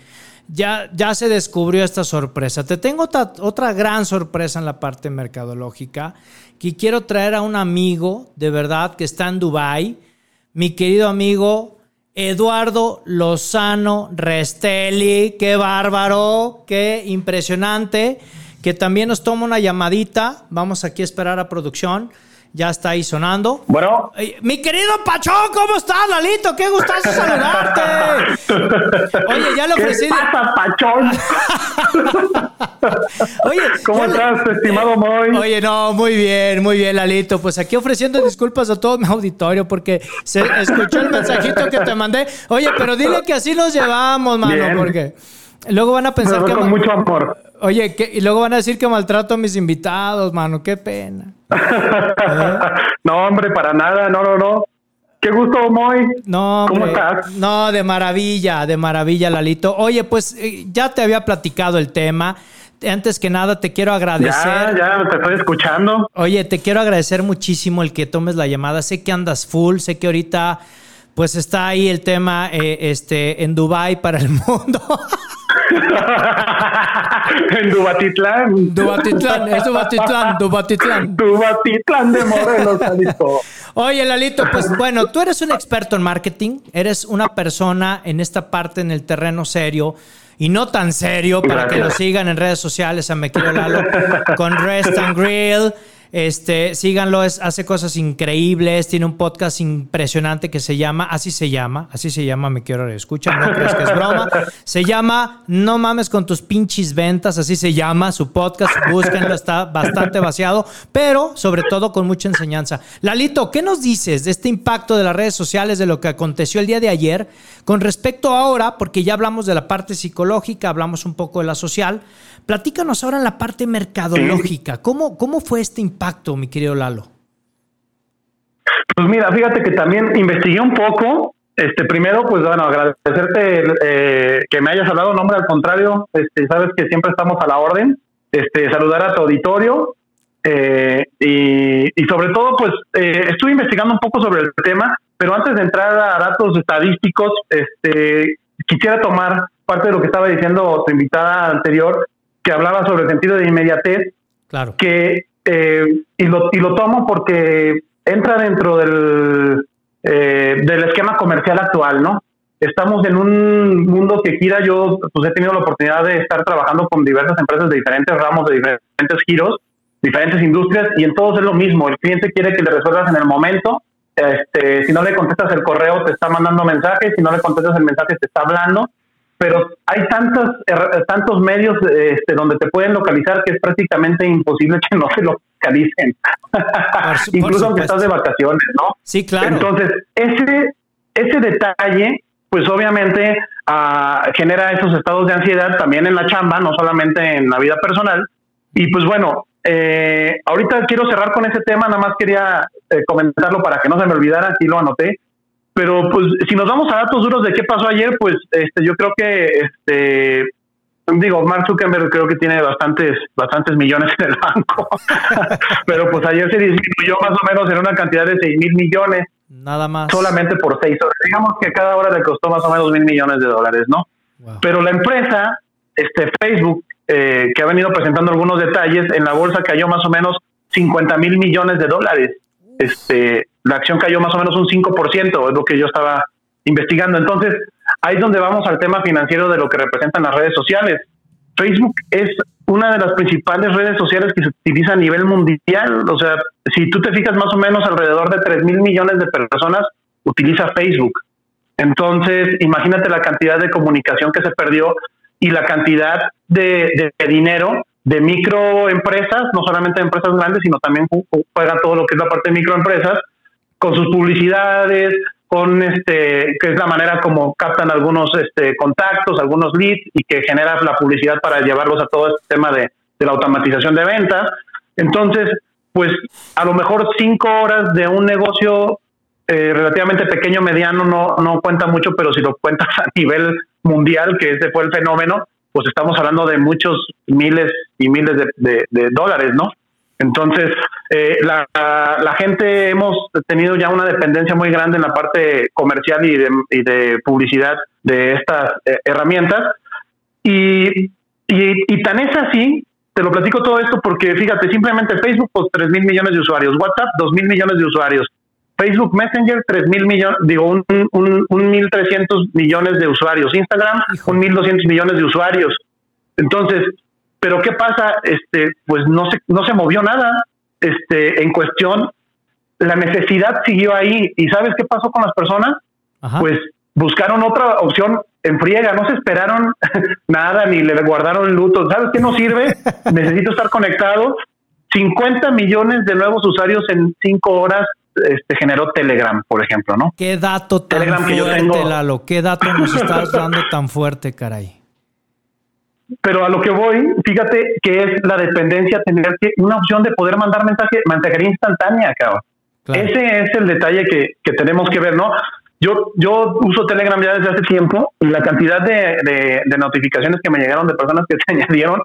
ya, ya se descubrió esta sorpresa. Te tengo otra, otra gran sorpresa en la parte mercadológica, que quiero traer a un amigo, de verdad, que está en Dubai. Mi querido amigo Eduardo Lozano Restelli, qué bárbaro, qué impresionante, que también nos toma una llamadita. Vamos aquí a esperar a producción. Ya está ahí sonando. Bueno. Mi querido Pachón, ¿cómo estás, Lalito? Qué gustazo saludarte. *laughs* Oye, ya le ofrecí. ¿Qué pasa, Pachón? *laughs* Oye, ¿cómo estás, estimado Moy? Oye, no, muy bien, muy bien, Lalito. Pues aquí ofreciendo disculpas a todo mi auditorio porque se escuchó el mensajito que te mandé. Oye, pero dile que así nos llevamos, mano, porque luego van a pensar que. Con mucho amor. Oye, y luego van a decir que maltrato a mis invitados, mano. Qué pena. *laughs* no, hombre, para nada. No, no, no. Qué gusto, Moy. No, ¿Cómo estás? No, de maravilla, de maravilla, Lalito. Oye, pues eh, ya te había platicado el tema. Antes que nada, te quiero agradecer. Ya, ya, te estoy escuchando. Oye, te quiero agradecer muchísimo el que tomes la llamada. Sé que andas full, sé que ahorita pues está ahí el tema eh, este, en Dubai para el *laughs* mundo. *laughs* en Dubatitlán. Dubatitlán, es Dubatitlán, Dubatitlán. *laughs* Dubatitlán de Morelos, Lalito. Oye, Lalito, pues bueno, tú eres un experto en marketing, eres una persona en esta parte, en el terreno serio y no tan serio, para que lo sigan en redes sociales a Me Quiero Lalo, con Rest and Grill. Este, síganlo, hace cosas increíbles, tiene un podcast impresionante que se llama, así se llama, así se llama, me quiero escuchar, no crees que es broma. Se llama No mames con tus pinches ventas, así se llama su podcast, búsquenlo, está bastante vaciado, pero sobre todo con mucha enseñanza. Lalito, ¿qué nos dices de este impacto de las redes sociales, de lo que aconteció el día de ayer, con respecto ahora, porque ya hablamos de la parte psicológica, hablamos un poco de la social, platícanos ahora en la parte mercadológica, ¿cómo, cómo fue este impacto, mi querido Lalo? Pues mira, fíjate que también investigué un poco. Este, primero, pues bueno, agradecerte eh, que me hayas hablado, nombre al contrario, este, sabes que siempre estamos a la orden. Este, saludar a tu auditorio eh, y, y, sobre todo, pues eh, estuve investigando un poco sobre el tema, pero antes de entrar a datos estadísticos, este, quisiera tomar parte de lo que estaba diciendo tu invitada anterior, que hablaba sobre el sentido de inmediatez, claro. que eh, y, lo, y lo tomo porque entra dentro del, eh, del esquema comercial actual, ¿no? Estamos en un mundo que gira, yo pues he tenido la oportunidad de estar trabajando con diversas empresas de diferentes ramos, de diferentes giros, diferentes industrias, y en todos es lo mismo, el cliente quiere que le resuelvas en el momento, este, si no le contestas el correo te está mandando mensajes, si no le contestas el mensaje te está hablando, pero hay tantos, tantos medios este, donde te pueden localizar que es prácticamente imposible que no se localicen, *laughs* incluso aunque estás de vacaciones, ¿no? Sí, claro. Entonces, ese, ese detalle, pues obviamente uh, genera esos estados de ansiedad también en la chamba, no solamente en la vida personal. Y pues bueno, eh, ahorita quiero cerrar con ese tema, nada más quería eh, comentarlo para que no se me olvidara, aquí lo anoté. Pero pues si nos vamos a datos duros de qué pasó ayer, pues este yo creo que este digo, Mark Zuckerberg creo que tiene bastantes bastantes millones en el banco. *laughs* Pero pues ayer se disminuyó más o menos en una cantidad de 6 mil millones. Nada más. Solamente por seis horas. Digamos que cada hora le costó más o menos mil millones de dólares, ¿no? Pero la empresa, este Facebook, eh, que ha venido presentando algunos detalles, en la bolsa cayó más o menos 50 mil millones de dólares. Este, la acción cayó más o menos un 5%, es lo que yo estaba investigando. Entonces, ahí es donde vamos al tema financiero de lo que representan las redes sociales. Facebook es una de las principales redes sociales que se utiliza a nivel mundial. O sea, si tú te fijas más o menos alrededor de 3 mil millones de personas utiliza Facebook. Entonces, imagínate la cantidad de comunicación que se perdió y la cantidad de, de dinero de microempresas, no solamente de empresas grandes, sino también juega todo lo que es la parte de microempresas, con sus publicidades, con este, que es la manera como captan algunos este, contactos, algunos leads y que genera la publicidad para llevarlos a todo este tema de, la automatización de ventas. Entonces, pues a lo mejor cinco horas de un negocio eh, relativamente pequeño, mediano, no, no cuenta mucho, pero si lo cuentas a nivel mundial, que ese fue el fenómeno, pues estamos hablando de muchos miles y miles de dólares, ¿no? Entonces, eh, la, gente hemos tenido ya una dependencia muy grande en la parte comercial y de, publicidad de estas eh, herramientas. Y, y, tan es así, te lo platico todo esto porque fíjate, simplemente Facebook, pues 3 mil millones de usuarios, WhatsApp, 2 mil millones de usuarios, Facebook Messenger, 3 mil millones, digo, un, un, un 1.300 millones de usuarios, Instagram, un 1.200 millones de usuarios. Entonces, pero ¿qué pasa? Este, pues no se, no se movió nada. Este, en cuestión, la necesidad siguió ahí. ¿Y sabes qué pasó con las personas? Pues buscaron otra opción en friega, no se esperaron *laughs* nada ni le guardaron luto. ¿Sabes qué no sirve? *laughs* Necesito estar conectado. 50 millones de nuevos usuarios en 5 horas este, generó Telegram, por ejemplo, ¿no? Qué dato tan Telegram fuerte, que yo tengo... Lalo. Qué dato nos estás dando tan fuerte, caray. Pero a lo que voy, fíjate que es la dependencia, tener que una opción de poder mandar mensaje, mensajería instantánea, cabrón. Ese es el detalle que, que, tenemos que ver, ¿no? Yo, yo uso Telegram ya desde hace tiempo y la cantidad de, de, notificaciones que me llegaron de personas que *laughs* se añadieron,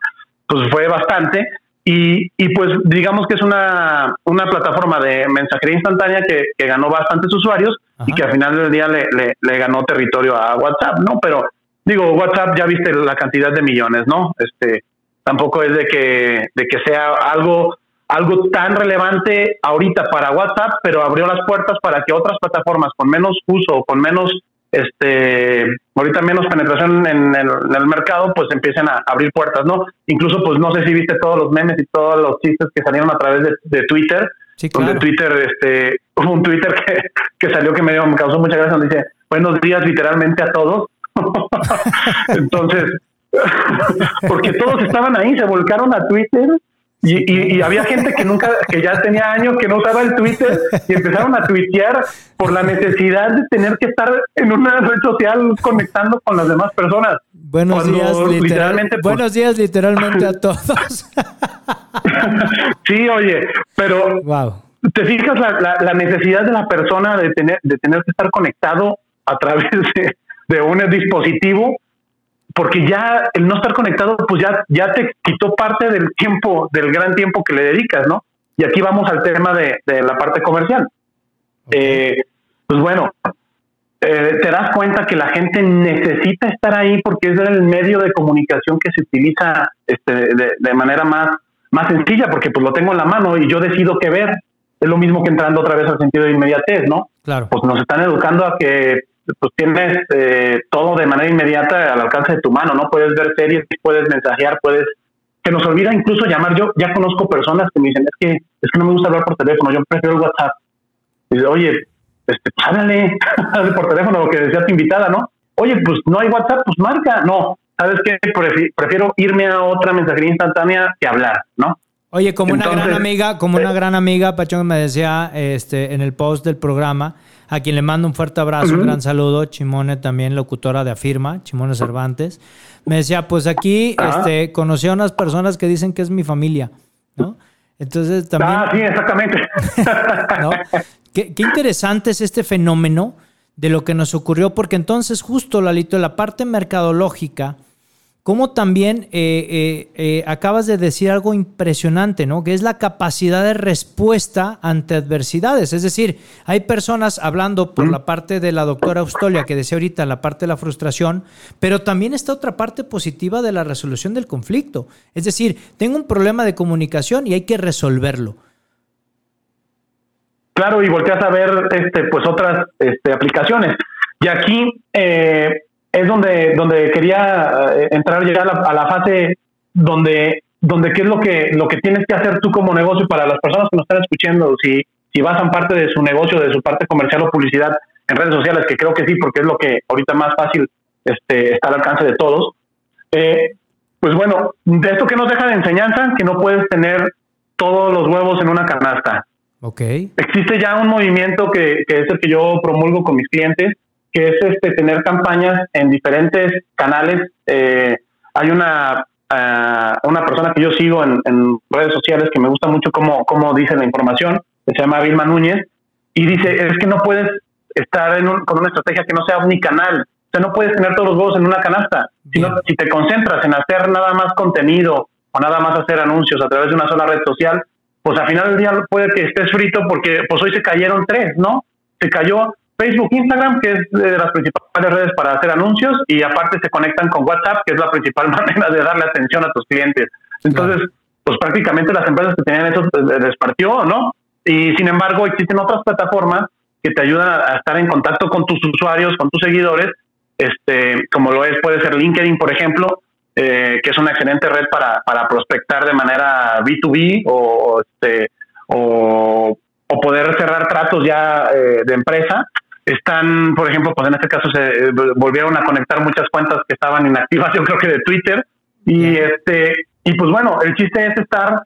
pues fue bastante. Y, y pues digamos que es una, una plataforma de mensajería instantánea que, que ganó bastantes usuarios y que al final del día le, le, le ganó territorio a WhatsApp, ¿no? Pero digo, WhatsApp ya viste la cantidad de millones, ¿no? Este, tampoco es de que, de que sea algo, algo tan relevante ahorita para WhatsApp, pero abrió las puertas para que otras plataformas con menos uso, con menos este, ahorita menos penetración en el, mercado, pues empiecen a abrir puertas, ¿no? Incluso, pues no sé si viste todos los memes y todos los chistes que salieron a través de, Twitter, sí, donde Twitter, este, *laughs* hubo un Twitter que, que salió que me, me causó mucha gracia, donde dice, buenos días literalmente a todos. *laughs* Entonces, *laughs* porque todos estaban ahí, se volcaron a Twitter y, había gente que nunca, que ya tenía años que no usaba el Twitter y empezaron a tuitear por la necesidad de tener que estar en una red social conectando con las demás personas. Buenos días, literalmente. Pues, buenos días, literalmente a todos. *laughs* sí, oye, pero te fijas la, la, necesidad de la persona de tener, de tener que estar conectado a través de, de un dispositivo porque ya el no estar conectado, pues ya, ya te quitó parte del tiempo, del gran tiempo que le dedicas, ¿no? Y aquí vamos al tema de, la parte comercial. Eh, pues bueno, eh, te das cuenta que la gente necesita estar ahí porque es el medio de comunicación que se utiliza este, de, manera más, más sencilla, porque pues lo tengo en la mano y yo decido qué ver. Es lo mismo que entrando otra vez al sentido de inmediatez, ¿no? Claro. Pues nos están educando a que pues tienes eh, todo de manera inmediata al alcance de tu mano, ¿no? Puedes ver series, puedes mensajear, puedes... Que nos olvida incluso llamar. Yo ya conozco personas que me dicen, es que, es que no me gusta hablar por teléfono, yo prefiero el WhatsApp. Y dice, oye, este, pues háblale, *laughs* por teléfono lo que decía tu invitada, ¿no? Oye, pues no hay WhatsApp, pues marca. No, ¿sabes qué? Prefiero irme a otra mensajería instantánea que hablar, ¿no? Oye, como una gran amiga, como una eh, gran amiga, Pachón me decía este, en el post del programa, a quien le mando un fuerte abrazo, un gran saludo, Chimone también, locutora de Afirma, Chimone Cervantes, me decía, pues aquí este, conocí a unas personas que dicen que es mi familia, ¿no? Entonces también... Ah, sí, exactamente. *laughs* qué, qué interesante es este fenómeno de lo que nos ocurrió, porque entonces justo, Lalito, la parte mercadológica como también eh, eh, eh, acabas de decir algo impresionante, ¿no? Que es la capacidad de respuesta ante adversidades. Es decir, hay personas hablando por la parte de la doctora Austolia, que decía ahorita la parte de la frustración, pero también está otra parte positiva de la resolución del conflicto. Es decir, tengo un problema de comunicación y hay que resolverlo. Claro, y volteas a ver este, pues otras este, aplicaciones. Y aquí es donde, donde quería eh, entrar, llegar a la, fase donde, donde qué es lo que, lo que tienes que hacer tú como negocio para las personas que nos están escuchando, si, si basan parte de su negocio, de su parte comercial o publicidad en redes sociales, que creo que sí, porque es lo que ahorita más fácil este, está al alcance de todos. Eh, pues bueno, de esto que nos deja de enseñanza, que no puedes tener todos los huevos en una canasta. Okay. Existe ya un movimiento que, que es el que yo promulgo con mis clientes, que es este tener campañas en diferentes canales. Eh, hay una, ah, una persona que yo sigo en, redes sociales que me gusta mucho cómo, cómo dice la información, que se llama Vilma Núñez, y dice, es que no puedes estar en con una estrategia que no sea unicanal. O sea, no puedes tener todos los huevos en una canasta. Sino, si te concentras en hacer nada más contenido o nada más hacer anuncios a través de una sola red social, pues al final del día puede que estés frito porque pues hoy se cayeron tres, ¿no? Se cayó Facebook, Instagram, que es de las principales redes para hacer anuncios, y aparte se conectan con WhatsApp, que es la principal *laughs* manera de darle atención a tus clientes. Entonces, pues prácticamente las empresas que tenían eso eh, les partió, ¿no? Y sin embargo, existen otras plataformas que te ayudan a estar en contacto con tus usuarios, con tus seguidores, este, como lo es, puede ser LinkedIn, por ejemplo, eh, que es una excelente red para, para prospectar de manera B2B o, este, o, o poder cerrar tratos ya eh, de empresa están, por ejemplo, pues en este caso se eh, volvieron a conectar muchas cuentas que estaban inactivas, *laughs* yo creo que de Twitter. Y este, y pues bueno, el chiste es estar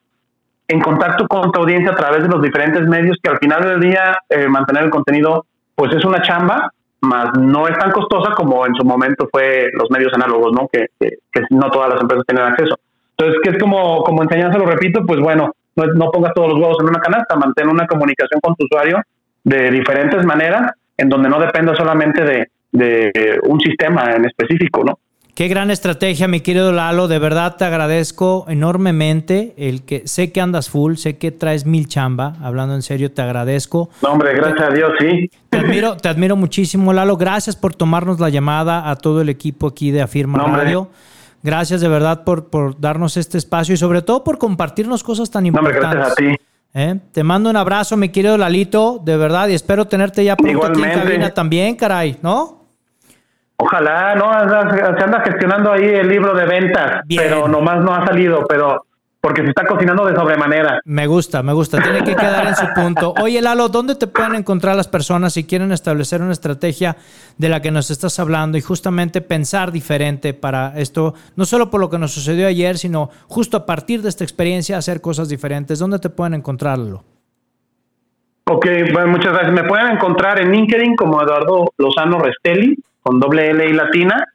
en contacto con tu audiencia a través de los diferentes medios, que al final del día eh, mantener el contenido, pues es una chamba, más no es tan costosa como en su momento fue los medios análogos, ¿no? Que, que, no todas las empresas tienen acceso. Entonces, que es como, como enseñanza, lo repito, pues bueno, no, no pongas todos los huevos en una canasta, mantén una comunicación con tu usuario de diferentes maneras en donde no dependa solamente de, un sistema en específico, ¿no? Qué gran estrategia, mi querido Lalo. De verdad te agradezco enormemente el que sé que andas full, sé que traes mil chamba. Hablando en serio, te agradezco. No, hombre, gracias a Dios, sí. Te admiro, te admiro muchísimo, Lalo. Gracias por tomarnos la llamada a todo el equipo aquí de Afirma Radio. Gracias de verdad por, por darnos este espacio y sobre todo por compartirnos cosas tan importantes. No, hombre, gracias a ti. ¿Eh? Te mando un abrazo, mi querido Lalito, de verdad, y espero tenerte ya pronto aquí en cabina también, caray, ¿no? Ojalá, no, se anda gestionando ahí el libro de ventas, pero nomás no ha salido, pero porque se está cocinando de sobremanera. Me gusta, me gusta, tiene que quedar en su punto. Oye, Lalo, ¿dónde te pueden encontrar las personas si quieren establecer una estrategia de la que nos estás hablando y justamente pensar diferente para esto, no solo por lo que nos sucedió ayer, sino justo a partir de esta experiencia hacer cosas diferentes? ¿Dónde te pueden encontrarlo? Ok, bueno, muchas gracias. Me pueden encontrar en LinkedIn como Eduardo Lozano Restelli, con doble L y latina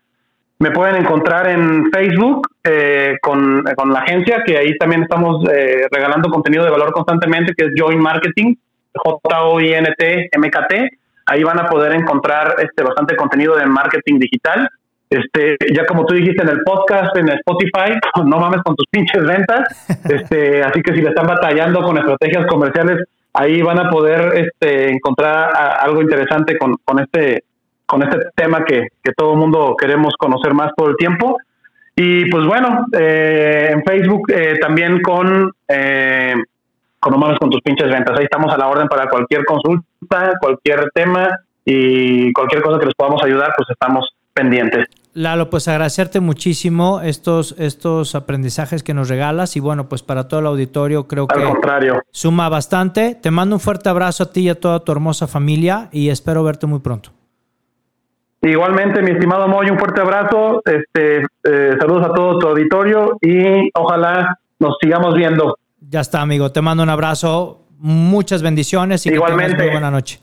me pueden encontrar en Facebook eh, con, la agencia, que ahí también estamos eh, regalando contenido de valor constantemente, que es Join Marketing, J-O-I-N-T-M-K-T. Ahí van a poder encontrar este, bastante contenido de marketing digital. Este, ya como tú dijiste en el podcast, en Spotify, *laughs* no mames con tus pinches ventas. *laughs* Este, así que si le están batallando con estrategias comerciales, ahí van a poder este, encontrar algo interesante con, con este con este tema que, que todo el mundo queremos conocer más todo el tiempo. Y pues bueno, eh, en Facebook eh, también con, eh, con humanos con tus pinches ventas. Ahí estamos a la orden para cualquier consulta, cualquier tema y cualquier cosa que les podamos ayudar, pues estamos pendientes. Lalo, pues agradecerte muchísimo estos, estos aprendizajes que nos regalas y bueno, pues para todo el auditorio creo Al que contrario. suma bastante. Te mando un fuerte abrazo a ti y a toda tu hermosa familia y espero verte muy pronto. Igualmente, mi estimado Moy, un fuerte abrazo. Este, eh, saludos a todo tu auditorio y ojalá nos sigamos viendo. Ya está, amigo. Te mando un abrazo. Muchas bendiciones y Igualmente. que muy buena noche.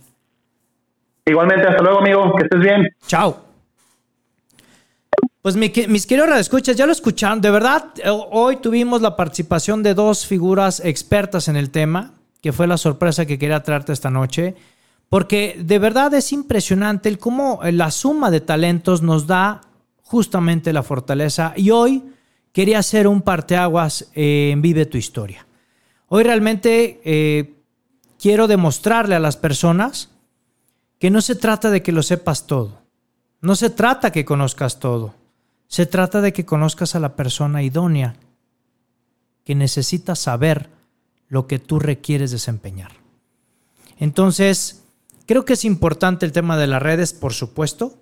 Igualmente, hasta luego, amigo. Que estés bien. Chao. Pues mi, mis queridos escuchas, ya lo escucharon. De verdad, eh, hoy tuvimos la participación de dos figuras expertas en el tema, que fue la sorpresa que quería traerte esta noche. Porque de verdad es impresionante el cómo la suma de talentos nos da justamente la fortaleza. Y hoy quería hacer un parteaguas en Vive tu historia. Hoy realmente eh, quiero demostrarle a las personas que no se trata de que lo sepas todo. No se trata que conozcas todo. Se trata de que conozcas a la persona idónea que necesita saber lo que tú requieres desempeñar. Entonces, Creo que es importante el tema de las redes, por supuesto.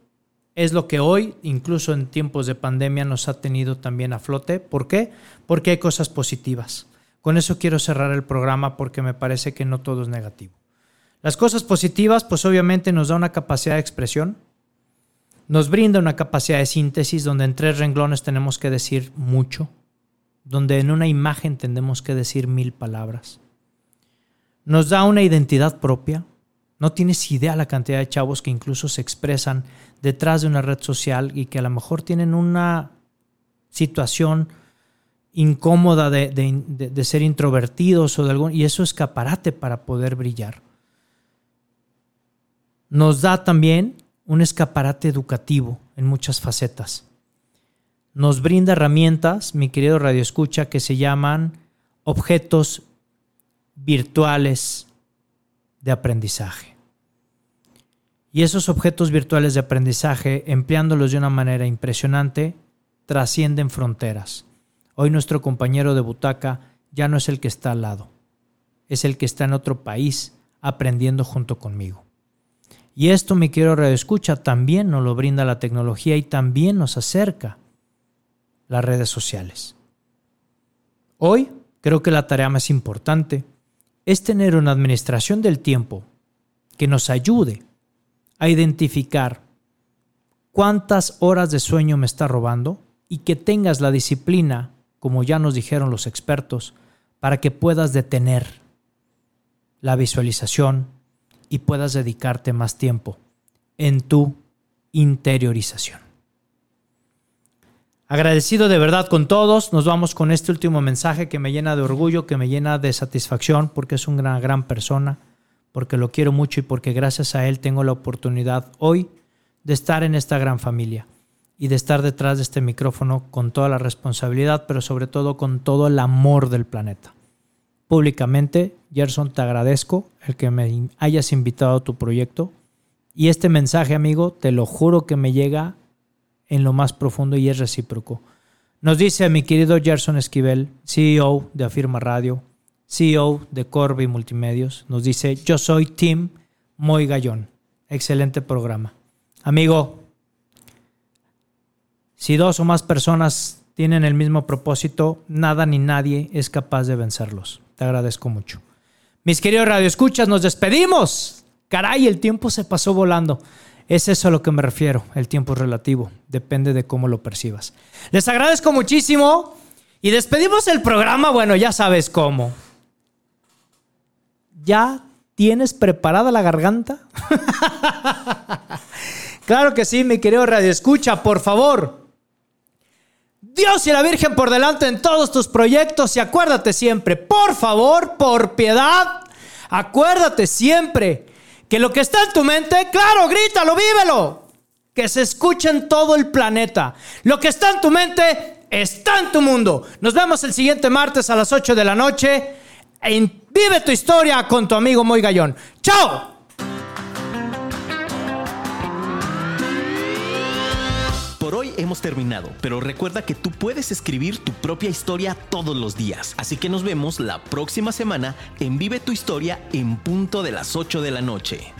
Es lo que hoy, incluso en tiempos de pandemia, nos ha tenido también a flote. ¿Por qué? Porque hay cosas positivas. Con eso quiero cerrar el programa porque me parece que no todo es negativo. Las cosas positivas, pues obviamente nos da una capacidad de expresión, nos brinda una capacidad de síntesis donde en tres renglones tenemos que decir mucho, donde en una imagen tenemos que decir mil palabras. Nos da una identidad propia, no tienes idea la cantidad de chavos que incluso se expresan detrás de una red social y que a lo mejor tienen una situación incómoda de, ser introvertidos o de algún, y eso es escaparate para poder brillar. Nos da también un escaparate educativo en muchas facetas. Nos brinda herramientas, mi querido Radio Escucha, que se llaman objetos virtuales de aprendizaje. Y esos objetos virtuales de aprendizaje, empleándolos de una manera impresionante, trascienden fronteras. Hoy nuestro compañero de butaca ya no es el que está al lado, es el que está en otro país aprendiendo junto conmigo. Y esto, mi querido Radio Escucha, también nos lo brinda la tecnología y también nos acerca las redes sociales. Hoy creo que la tarea más importante es tener una administración del tiempo que nos ayude a identificar cuántas horas de sueño me está robando y que tengas la disciplina, como ya nos dijeron los expertos, para que puedas detener la visualización y puedas dedicarte más tiempo en tu interiorización. Agradecido de verdad con todos. Nos vamos con este último mensaje que me llena de orgullo, que me llena de satisfacción, porque es una gran persona, porque lo quiero mucho y porque gracias a él tengo la oportunidad hoy de estar en esta gran familia y de estar detrás de este micrófono con toda la responsabilidad, pero sobre todo con todo el amor del planeta. Públicamente, Gerson, te agradezco el que me hayas invitado a tu proyecto. Y este mensaje, amigo, te lo juro que me llega en lo más profundo y es recíproco. Nos dice mi querido Gerson Esquivel, CEO de Afirma Radio, CEO de Corby Multimedios, nos dice, yo soy Tim Moy Gallón. Excelente programa. Amigo, Si dos o más personas tienen el mismo propósito, nada ni nadie es capaz de vencerlos. Te agradezco mucho. Mis queridos radioescuchas, nos despedimos. Caray, el tiempo se pasó volando. Es eso a lo que me refiero. El tiempo es relativo. Depende de cómo lo percibas. Les agradezco muchísimo. Y despedimos el programa. Bueno, ya sabes cómo. ¿Ya tienes preparada la garganta? *laughs* claro que sí, mi querido Radio Escucha, por favor. Dios y la Virgen por delante en todos tus proyectos y acuérdate siempre, por favor, por piedad, acuérdate siempre que lo que está en tu mente, claro, grítalo, vívelo, que se escuche en todo el planeta. Lo que está en tu mente está en tu mundo. Nos vemos el siguiente martes a las 8 de la noche en Vive tu historia con tu amigo Moy Gallón. ¡Chao! Por hoy hemos terminado, pero recuerda que tú puedes escribir tu propia historia todos los días. Así que nos vemos la próxima semana en Vive tu historia en punto de las 8 de la noche.